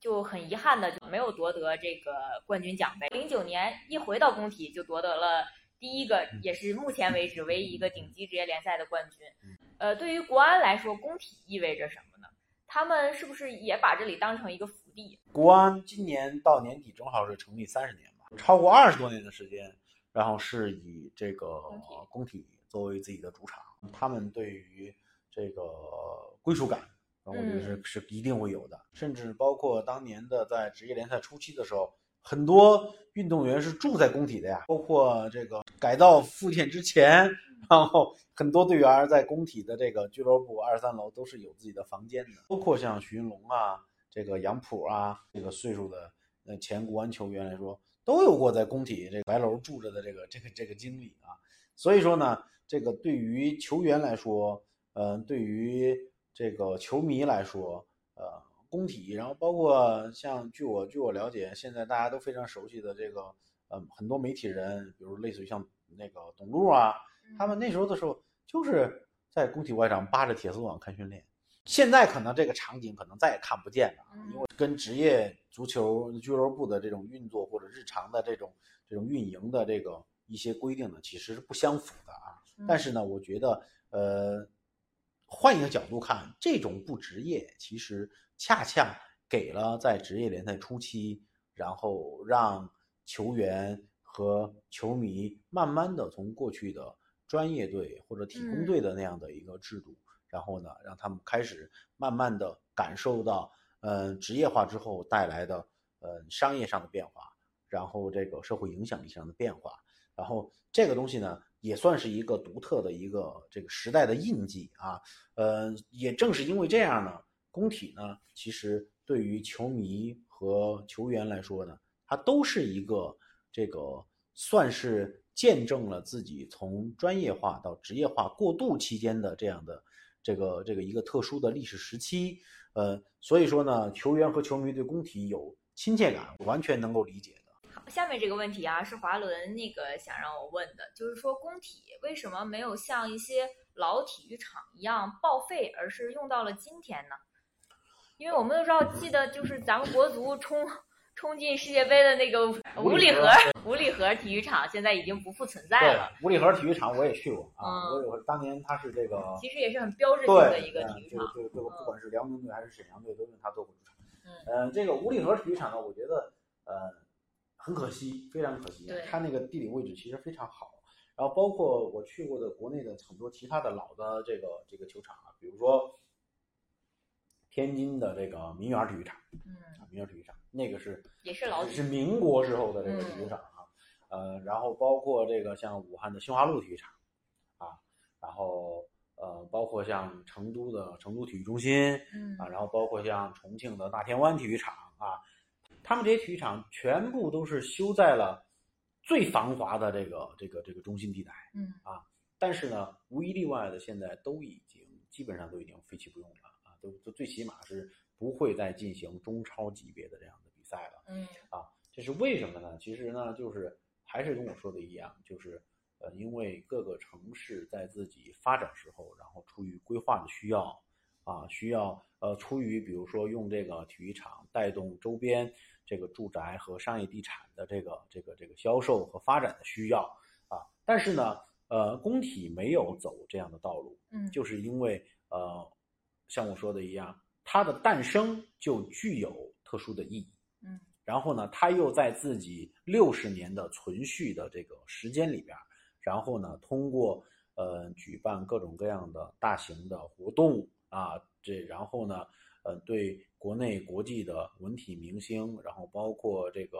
就很遗憾的就没有夺得这个冠军奖杯。零九年一回到工体就夺得了。第一个也是目前为止唯一一个顶级职业联赛的冠军，呃，对于国安来说，工体意味着什么呢？他们是不是也把这里当成一个福地？国安今年到年底正好是成立三十年吧，超过二十多年的时间，然后是以这个工体作为自己的主场，他们对于这个归属感，我觉得是是一定会有的，甚至包括当年的在职业联赛初期的时候。很多运动员是住在工体的呀，包括这个改造复建之前，然后很多队员在工体的这个俱乐部二三楼都是有自己的房间的，包括像徐云龙啊，这个杨普啊，这个岁数的呃前国安球员来说，都有过在工体这个白楼住着的这个这个这个经历啊。所以说呢，这个对于球员来说，嗯，对于这个球迷来说，呃，工体，然后包括像据我据我了解，现在大家都非常熟悉的这个，呃，很多媒体人，比如类似于像那个董路啊，他们那时候的时候就是在工体外场扒着铁丝网看训练。现在可能这个场景可能再也看不见了，因为跟职业足球俱乐部的这种运作或者日常的这种这种运营的这个一些规定呢，其实是不相符的啊。但是呢，我觉得，呃，换一个角度看，这种不职业其实恰恰给了在职业联赛初期，然后让球员和球迷慢慢的从过去的专业队或者体工队的那样的一个制度。然后呢，让他们开始慢慢的感受到，呃，职业化之后带来的，呃，商业上的变化，然后这个社会影响力上的变化，然后这个东西呢，也算是一个独特的一个这个时代的印记啊，呃，也正是因为这样呢，工体呢，其实对于球迷和球员来说呢，它都是一个这个算是见证了自己从专业化到职业化过渡期间的这样的。这个这个一个特殊的历史时期，呃，所以说呢，球员和球迷对工体有亲切感，完全能够理解。好，下面这个问题啊，是华伦那个想让我问的，就是说工体为什么没有像一些老体育场一样报废，而是用到了今天呢？因为我们都知道，记得就是咱们国足冲。冲进世界杯的那个五里河五里河体育场现在已经不复存在了。五里河体育场我也去过啊，我有当年它是这个，其实也是很标志性的一个体育场。对对对，不管是辽宁队还是沈阳队都用它做过主场。嗯，这个五里河体育场呢，我觉得呃很可惜，非常可惜。它那个地理位置其实非常好，然后包括我去过的国内的很多其他的老的这个这个球场啊，比如说天津的这个民园体育场，嗯，民园体育场。那个是也是老是民国时候的这个体育场啊，呃，然后包括这个像武汉的新华路体育场啊，然后呃，包括像成都的成都体育中心，嗯啊，然后包括像重庆的大田湾体育场啊，他们这些体育场全部都是修在了最繁华的这个这个这个中心地带，嗯啊，但是呢，无一例外的现在都已经基本上都已经废弃不用了啊，都都最起码是。不会再进行中超级别的这样的比赛了。嗯，啊，这是为什么呢？其实呢，就是还是跟我说的一样，就是呃，因为各个城市在自己发展时候，然后出于规划的需要，啊，需要呃，出于比如说用这个体育场带动周边这个住宅和商业地产的这个这个这个销售和发展的需要，啊，但是呢，呃，工体没有走这样的道路。嗯，就是因为呃，像我说的一样。它的诞生就具有特殊的意义，嗯，然后呢，它又在自己六十年的存续的这个时间里边，然后呢，通过呃举办各种各样的大型的活动啊，这然后呢，呃，对国内国际的文体明星，然后包括这个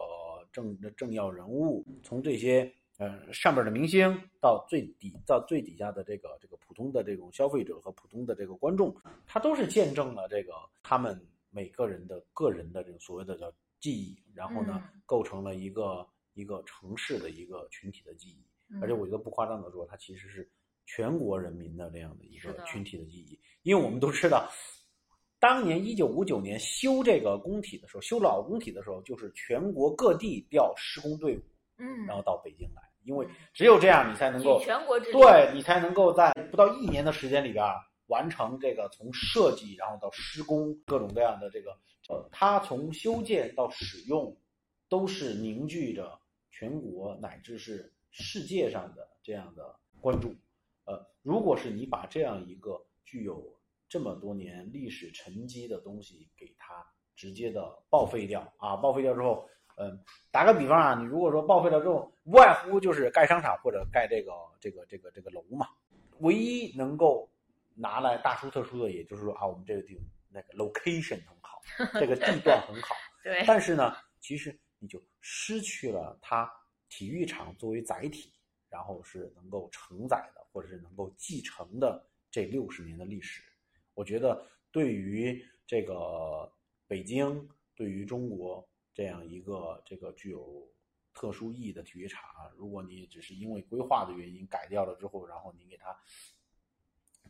政政要人物，从这些。呃，上边的明星到最底到最底下的这个这个普通的这种消费者和普通的这个观众，他都是见证了这个他们每个人的个人的这个所谓的叫记忆，然后呢，构成了一个一个城市的一个群体的记忆。而且我觉得不夸张的说，它其实是全国人民的这样的一个群体的记忆。因为我们都知道，当年一九五九年修这个工体的时候，修老工体的时候，就是全国各地调施工队伍，嗯，然后到北京来。因为只有这样，你才能够全国对你才能够在不到一年的时间里边完成这个从设计然后到施工各种各样的这个呃，它从修建到使用都是凝聚着全国乃至是世界上的这样的关注。呃，如果是你把这样一个具有这么多年历史沉积的东西给它直接的报废掉啊，报废掉之后。嗯，打个比方啊，你如果说报废了之后，无外乎就是盖商场或者盖这个这个这个这个楼嘛。唯一能够拿来大书特书的，也就是说啊，我们这个地那个 location 很好，(laughs) 这个地段很好。(laughs) 对。但是呢，其实你就失去了它体育场作为载体，然后是能够承载的，或者是能够继承的这六十年的历史。我觉得对于这个北京，对于中国。这样一个这个具有特殊意义的体育场，如果你只是因为规划的原因改掉了之后，然后你给它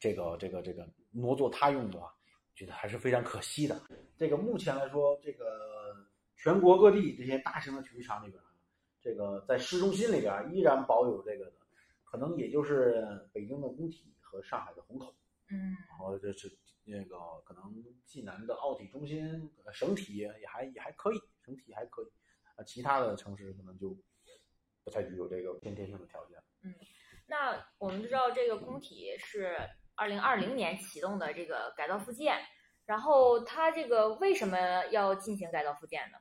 这个这个这个挪作他用的话，觉得还是非常可惜的。这个目前来说，这个全国各地这些大型的体育场里边，这个在市中心里边依然保有这个的，可能也就是北京的工体和上海的虹口。嗯，然后这是那个可能济南的奥体中心，省体也还也还可以，省体还可以，啊，其他的城市可能就不太具有这个先天性的条件。嗯，那我们知道这个工体是二零二零年启动的这个改造复建，然后它这个为什么要进行改造复建呢？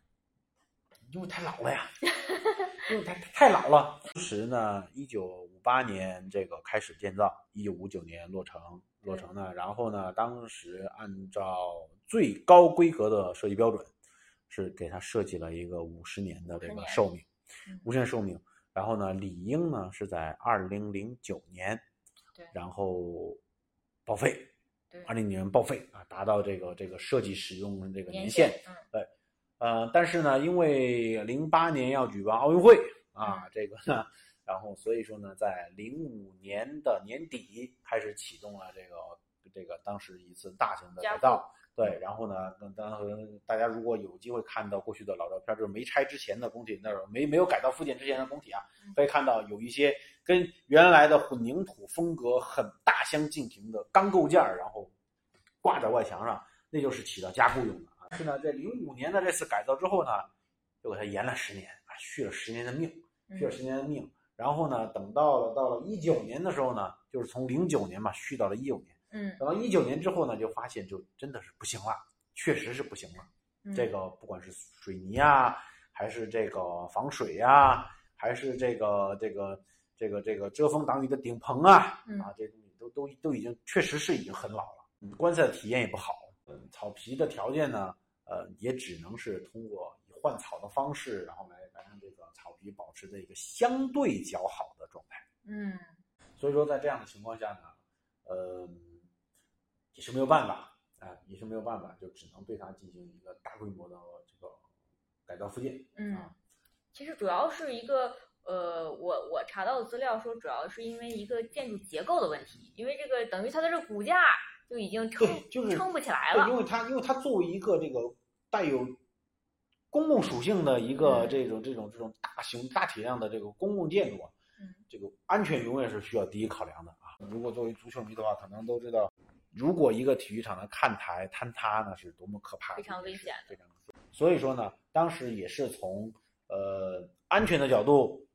因为太老了呀，(laughs) 因为太太老了。当时呢，一九五八年这个开始建造，一九五九年落成。落成呢，然后呢，当时按照最高规格的设计标准，是给它设计了一个五十年的这个寿命，无限寿命。然后呢，理应呢是在二零零九年，对，然后报废，对，二零年报废啊，达到这个这个设计使用这个年限，嗯，对，呃，但是呢，因为零八年要举办奥运会啊，这个呢。然后，所以说呢，在零五年的年底开始启动了这个这个当时一次大型的改造，对。然后呢，当时大家如果有机会看到过去的老照片，就是没拆之前的工体，那儿没没有改造复建之前的工体啊，可以看到有一些跟原来的混凝土风格很大相径庭的钢构件然后挂在外墙上，那就是起到加固用的啊。是呢，在零五年的这次改造之后呢，又给它延了十年啊，续了十年的命，续了十年的命。然后呢，等到了到了一九年的时候呢，就是从零九年嘛续到了一九年。嗯，等到一九年之后呢，就发现就真的是不行了，确实是不行了。这个不管是水泥啊，还是这个防水呀，还是这个这个这个这个遮风挡雨的顶棚啊，啊，这东西都都都已经确实是已经很老了，观赛的体验也不好。嗯，草皮的条件呢，呃，也只能是通过以换草的方式，然后来来让这个。草皮保持在一个相对较好的状态，嗯，所以说在这样的情况下呢，呃，也是没有办法啊，也是没有办法，就只能对它进行一个大规模的这个改造复建。嗯，其实主要是一个呃，我我查到的资料说，主要是因为一个建筑结构的问题，因为这个等于它的这骨架就已经撑就是撑不起来了，因为它因为它作为一个这个带有。公共属性的一个这种这种这种大型大体量的这个公共建筑啊，这个安全永远是需要第一考量的啊。如果作为足球迷的话，可能都知道，如果一个体育场的看台坍塌呢，是多么可怕，非常危险，非常。所以说呢，当时也是从呃安全的角度，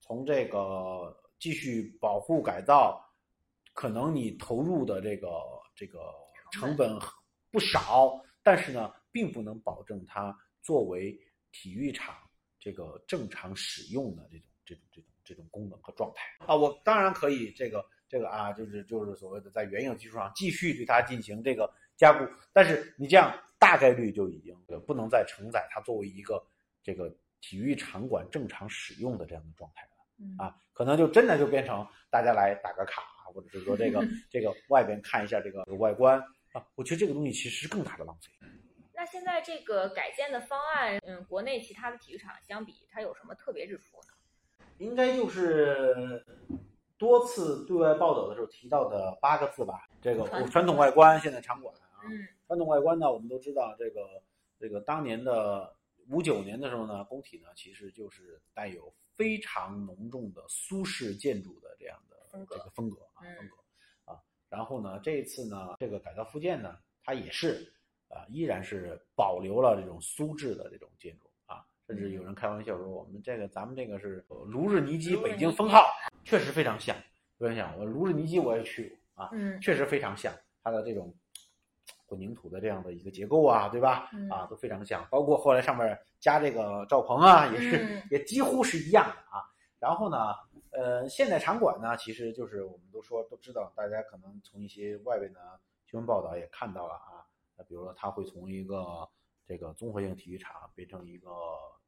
从这个继续保护改造，可能你投入的这个这个成本不少，但是呢，并不能保证它。作为体育场这个正常使用的这种这种这种这种功能和状态啊，我当然可以这个这个啊，就是就是所谓的在原有基础上继续对它进行这个加固，但是你这样大概率就已经不能再承载它作为一个这个体育场馆正常使用的这样的状态了啊，可能就真的就变成大家来打个卡，或者是说这个 (laughs) 这个外边看一下这个外观啊，我觉得这个东西其实是更大的浪费。那现在这个改建的方案，嗯，国内其他的体育场相比，它有什么特别之处呢？应该就是多次对外报道的时候提到的八个字吧。这个传统外观，现在场馆啊，传统外观呢，我们都知道，这个这个当年的五九年的时候呢，工体呢其实就是带有非常浓重的苏式建筑的这样的这个风格啊风格啊。然后呢，这一次呢，这个改造复建呢，它也是。啊，依然是保留了这种苏制的这种建筑啊，甚至有人开玩笑说，我们这个咱们这个是卢日尼基北京封号，确实非常像，非常像。我卢日尼基我也去过啊，确实非常像它的这种混凝土的这样的一个结构啊，对吧？啊，都非常像，包括后来上面加这个罩棚啊，也是也几乎是一样的啊。然后呢，呃，现代场馆呢，其实就是我们都说都知道，大家可能从一些外边的新闻报道也看到了啊。比如说，它会从一个这个综合性体育场变成一个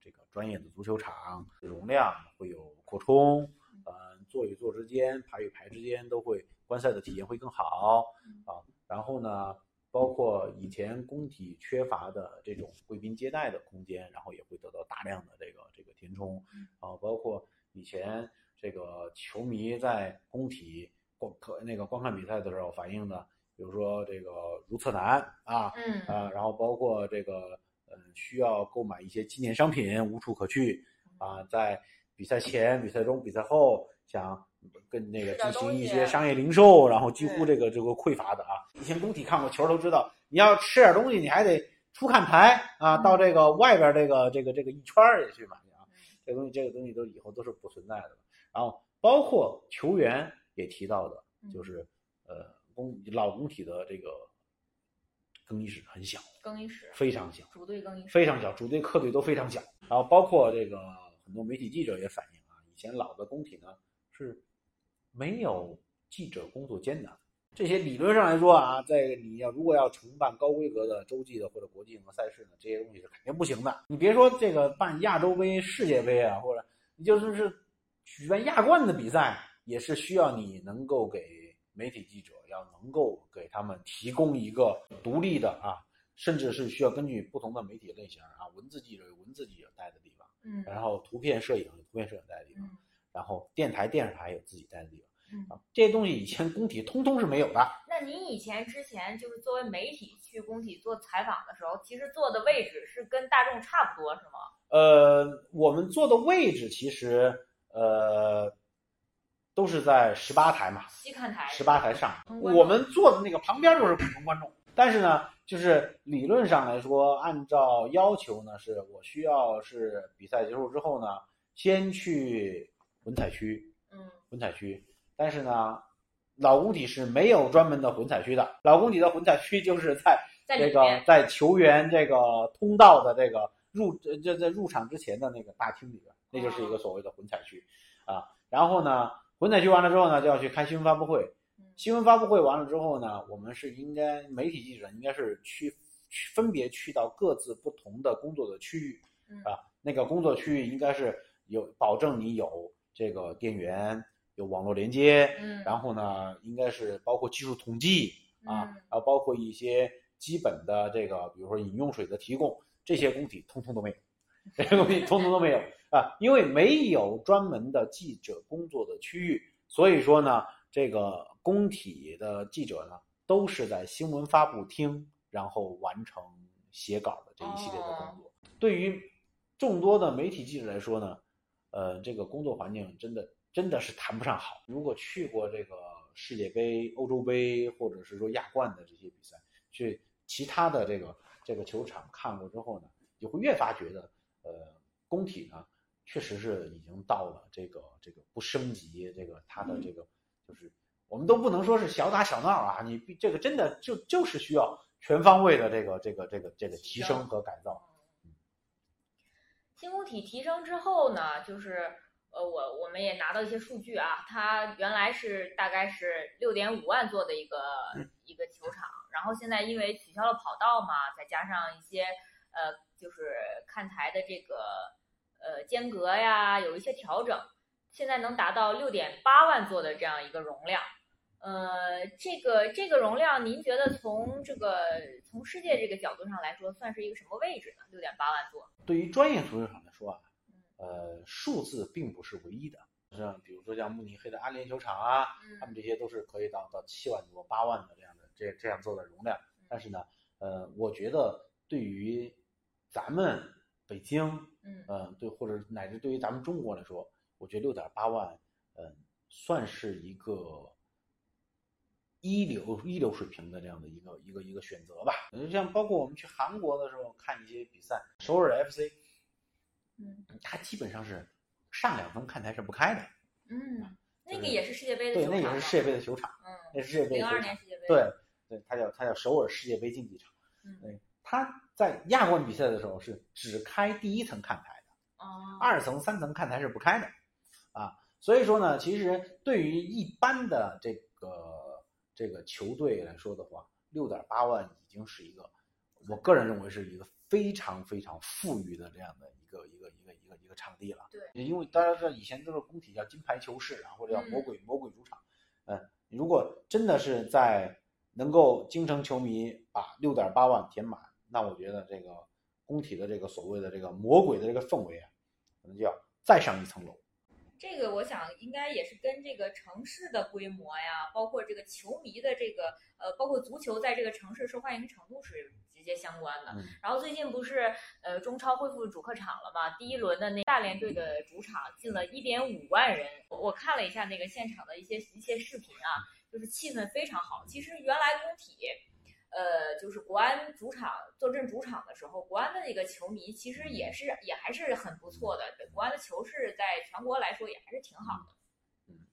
这个专业的足球场，容量会有扩充，嗯，座与座之间、排与排之间都会观赛的体验会更好啊。然后呢，包括以前工体缺乏的这种贵宾接待的空间，然后也会得到大量的这个这个填填充，啊，包括以前这个球迷在工体观可那个观看比赛的时候反映的，比如说这个如厕难啊，嗯啊，然后包括这个呃需要购买一些纪念商品无处可去啊，在比赛前、比赛中、比赛后想跟那个进行一些商业零售，然后几乎这个这个匮乏的啊。以前工体看过球都知道，你要吃点东西，你还得出看台啊，嗯到这个外边这个这个这个一圈儿也去买去啊。这个东西这个东西都以后都是不存在的了。然后包括球员也提到的，就是呃工老工体的这个更衣室很小，更衣室，非常小。主队更衣室，非常小，主队客队都非常小。然后包括这个很多媒体记者也反映啊，以前老的工体呢是没有记者工作间的。这些理论上来说啊，在你要如果要承办高规格的洲际的或者国际性的赛事呢，这些东西是肯定不行的。你别说这个办亚洲杯、世界杯啊，或者你就说是举办亚冠的比赛，也是需要你能够给媒体记者要能够给他们提供一个独立的啊，甚至是需要根据不同的媒体类型啊，文字记者有文字记者待的地方，嗯然后图片摄影有图片摄影待的地方，嗯然后电台电视台有自己待的地方这些东西以前工体通通是没有的。那您以前之前就是作为媒体去工体做采访的时候，其实坐的位置是跟大众差不多，是吗？呃，我们坐的位置其实呃都是在十八台嘛，西看台，十八台上我们坐的那个旁边就是普通观众。但是呢，就是理论上来说，按照要求呢，是我需要是比赛结束之后呢，先去混采区，嗯混采区。但是呢，老工体是没有专门的混采区的，老工体的混采区就是在 (laughs) 这个在，在球员这个通道的这个入这这在入场之前的那个大厅里边，那就是一个所谓的混采区啊。然后呢，混采区完了之后呢，就要去开新闻发布会。嗯新闻发布会完了之后呢，我们是应该媒体记者应该是去去分别去到各自不同的工作的区域嗯啊。那个工作区域应该是有保证你有这个电源，有网络连接，嗯，然后呢，应该是包括技术统计啊，嗯然后包括一些基本的这个，比如说饮用水的提供，这些工体通通都没有，这些东西通通都没有啊，因为没有专门的记者工作的区域，所以说呢，这个工体的记者呢，都是在新闻发布厅，然后完成写稿的这一系列的工作。对于众多的媒体记者来说呢，呃，这个工作环境真的真的是谈不上好。如果去过这个世界杯、欧洲杯，或者是说亚冠的这些比赛，去其他的这个这个球场看过之后呢，你会越发觉得，呃，工体呢确实是已经到了这个这个不升级，这个它的这个就是我们都不能说是小打小闹啊，你这个真的就就是需要全方位的这个这个这个这个提升和改造。新工体提升之后呢，就是呃，我我们也拿到一些数据啊，它原来是大概是六点五万座的一个、一个球场，然后现在因为取消了跑道嘛，再加上一些呃，就是看台的这个呃间隔呀，有一些调整，现在能达到六点八万座的这样一个容量。呃，这个这个容量，您觉得从这个从世界这个角度上来说，算是一个什么位置呢？六点八万座。对于专业足球场来说啊，呃，数字并不是唯一的。像比如说像慕尼黑的安联球场啊，他们嗯这些都是可以到到七万多、八万的这样的这这样做的容量。但是呢，呃，我觉得对于咱们北京，嗯呃，对，或者乃至对于咱们中国来说，我觉得六点八万，嗯、算是一个一流一流水平的这样的一个一个一个选择吧。就像包括我们去韩国的时候看一些比赛，首尔 FC，嗯它基本上是上两分看台是不开的，嗯，那就是个也是世界杯的对，球场吗那也是世界杯的球场，嗯，那是世界杯零二的球场，年世界杯。对，对，它叫它叫首尔世界杯竞技场。嗯对，它在亚冠比赛的时候是只开第一层看台的。哦，二层、三层看台是不开的，啊，所以说呢，其实对于一般的这个这个球队来说的话，六点八万已经是一个，我个人认为是一个非常非常富裕的这样的一个一个一个一个一个场地了。对，因为大家知道以前都是工体叫金牌球市啊，或者叫魔鬼、魔鬼主场，嗯，如果真的是在能够京城球迷把六点八万填满，那我觉得这个工体的这个所谓的这个魔鬼的这个氛围啊，可能就要再上一层楼。这个我想应该也是跟这个城市的规模呀，包括这个球迷的这个呃，包括足球在这个城市受欢迎程度是直接相关的。嗯然后最近不是呃中超恢复主客场了嘛？第一轮的那大连队的主场进了一点五万人，我我看了一下那个现场的一些一些视频啊，就是气氛非常好。其实原来工体。呃，就是国安主场坐镇主场的时候，国安的那个球迷其实也是也还是很不错的。国安的球市在全国来说也还是挺好的。嗯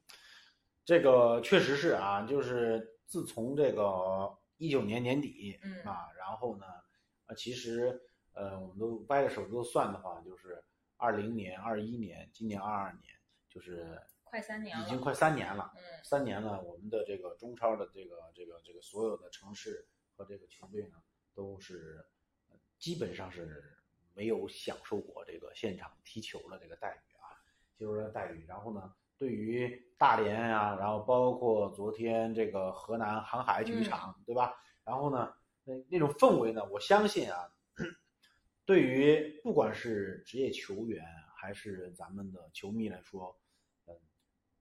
这个确实是啊，就是自从这个一九年年底嗯啊，然后呢，呃，其实呃，我们都掰着手指头算的话，就是二零年、二一年，今年二二年，就是快三年了，已经快三年了。嗯三年了，我们的这个中超的这个这个这个所有的城市和这个球队呢，都是呃基本上是没有享受过这个现场踢球的这个待遇啊，就是说待遇。然后呢，对于大连啊、然后包括昨天这个河南航海体育场，对吧？然后呢，那那种氛围呢，我相信啊，(coughs) 对于不管是职业球员还是咱们的球迷来说，嗯，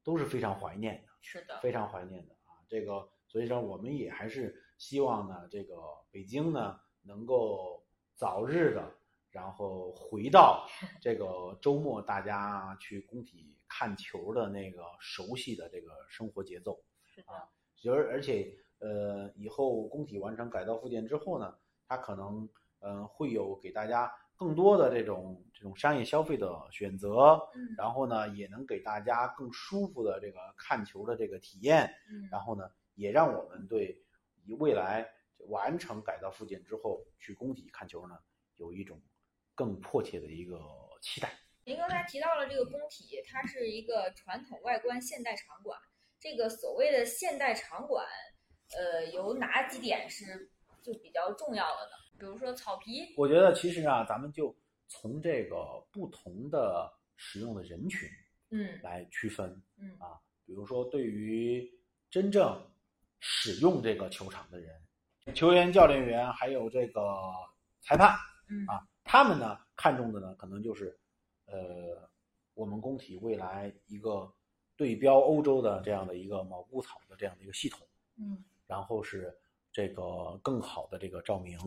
都是非常怀念的。是的，非常怀念的啊。这个，所以说我们也还是希望呢，这个北京呢能够早日的，然后回到 (laughs) 这个周末大家去工体看球的那个熟悉的这个生活节奏。是的，啊而而且呃，以后工体完成改造复建之后呢，它可能嗯、呃会有给大家更多的这种这种商业消费的选择，嗯然后呢，也能给大家更舒服的这个看球的这个体验，嗯，然后呢，也让我们对以未来完成改造复建之后去工体看球呢，有一种更迫切的一个期待。您刚才提到了这个工体，它是一个传统外观现代场馆。这个所谓的现代场馆，呃，有哪几点是就比较重要的呢？比如说草皮，我觉得其实啊，咱们就从这个不同的使用的人群嗯来区分嗯啊，比如说对于真正使用这个球场的人，球员、教练员还有这个裁判嗯啊，他们呢看重的呢，可能就是呃，我们工体未来一个对标欧洲的这样的一个蘑菇草的这样的一个系统，嗯然后是这个更好的这个照明，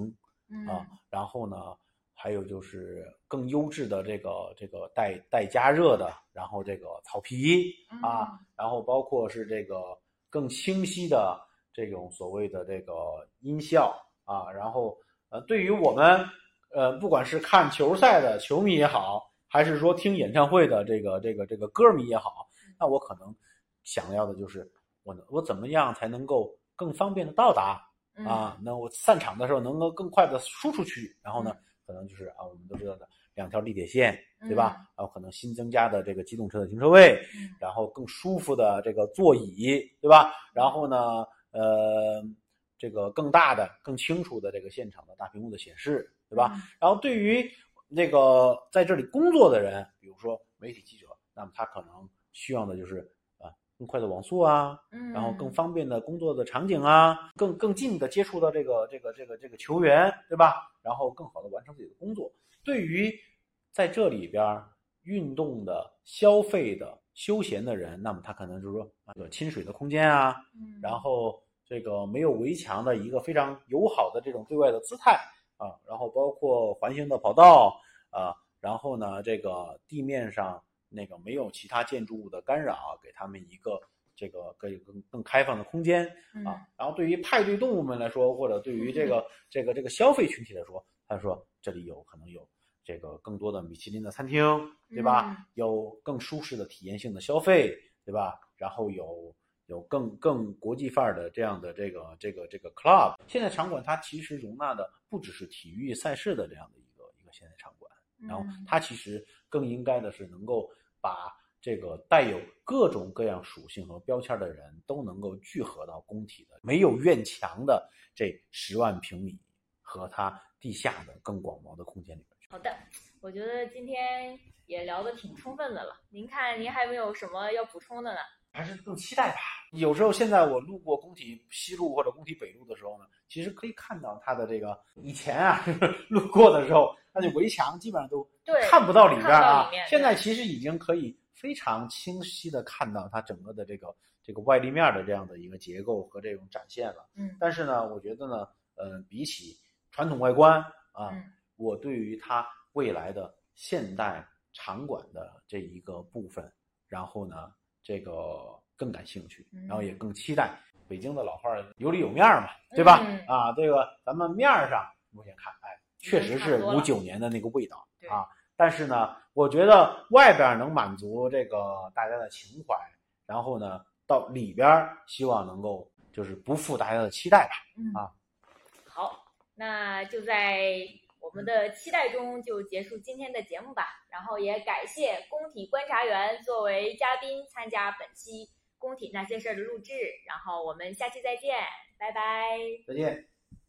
嗯啊，然后呢，还有就是更优质的这个这个带带加热的，然后这个草皮嗯啊，然后包括是这个更清晰的这种所谓的这个音效啊，然后呃，对于我们呃，不管是看球赛的球迷也好，还是说听演唱会的这个这个这个歌迷也好，那我可能想要的就是我能我怎么样才能够更方便的到达。嗯啊，那我散场的时候能够更快的输出去，然后呢，可能就是啊，我们都知道的两条地铁线，对吧？然后可能新增加的这个机动车的停车位，嗯然后更舒服的这个座椅，对吧？然后呢，呃，这个更大的、更清楚的这个现场的大屏幕的显示，对吧？嗯然后对于那个在这里工作的人，比如说媒体记者，那么他可能需要的就是啊更快的网速啊，嗯，然后更方便的工作的场景啊，更更近的接触到这个这个这个这个球员，对吧？然后更好的完成自己的工作。对于在这里边运动的、消费的、休闲的人，那么他可能就是说啊，有亲水的空间啊，嗯，然后这个没有围墙的一个非常友好的这种对外的姿态啊，然后包括环形的跑道啊，然后呢，这个地面上那个没有其他建筑物的干扰，给他们一个这个更更更开放的空间嗯啊。然后对于派对动物们来说，或者对于这个这个这个消费群体来说，他说这里有可能有这个更多的米其林的餐厅，对吧？嗯有更舒适的体验性的消费，对吧？然后有有更更国际范儿的这样的这个这个这个 club。现在场馆它其实容纳的不只是体育赛事的这样的一个一个现代场馆，然后嗯它其实更应该的是能够把这个带有各种各样属性和标签的人都能够聚合到工体的没有院墙的这十万平米和它地下的更广袤的空间里面去。好的，我觉得今天也聊得挺充分的了。您看，您还没有什么要补充的呢？还是更期待吧。有时候现在我路过工体西路或者工体北路的时候呢，其实可以看到它的这个以前啊 (laughs) 路过的时候，那就围墙基本上都看不到里边啊。现在其实已经可以非常清晰的看到它整个的这个这个外立面的这样的一个结构和这种展现了。嗯但是呢，我觉得呢，呃，比起传统外观啊，嗯我对于它未来的现代场馆的这一个部分，然后呢，这个更感兴趣，嗯然后也更期待。北京的老话儿有里有面儿嘛，对吧？嗯啊，这个咱们面儿上目前看，哎，确实是五九年的那个味道啊。但是呢，我觉得外边能满足这个大家的情怀，然后呢，到里边希望能够就是不负大家的期待吧。嗯啊，好，那就在我们的期待中就结束今天的节目吧。然后也感谢工体观察员作为嘉宾参加本期工体那些事儿的录制。然后我们下期再见，拜拜。再见。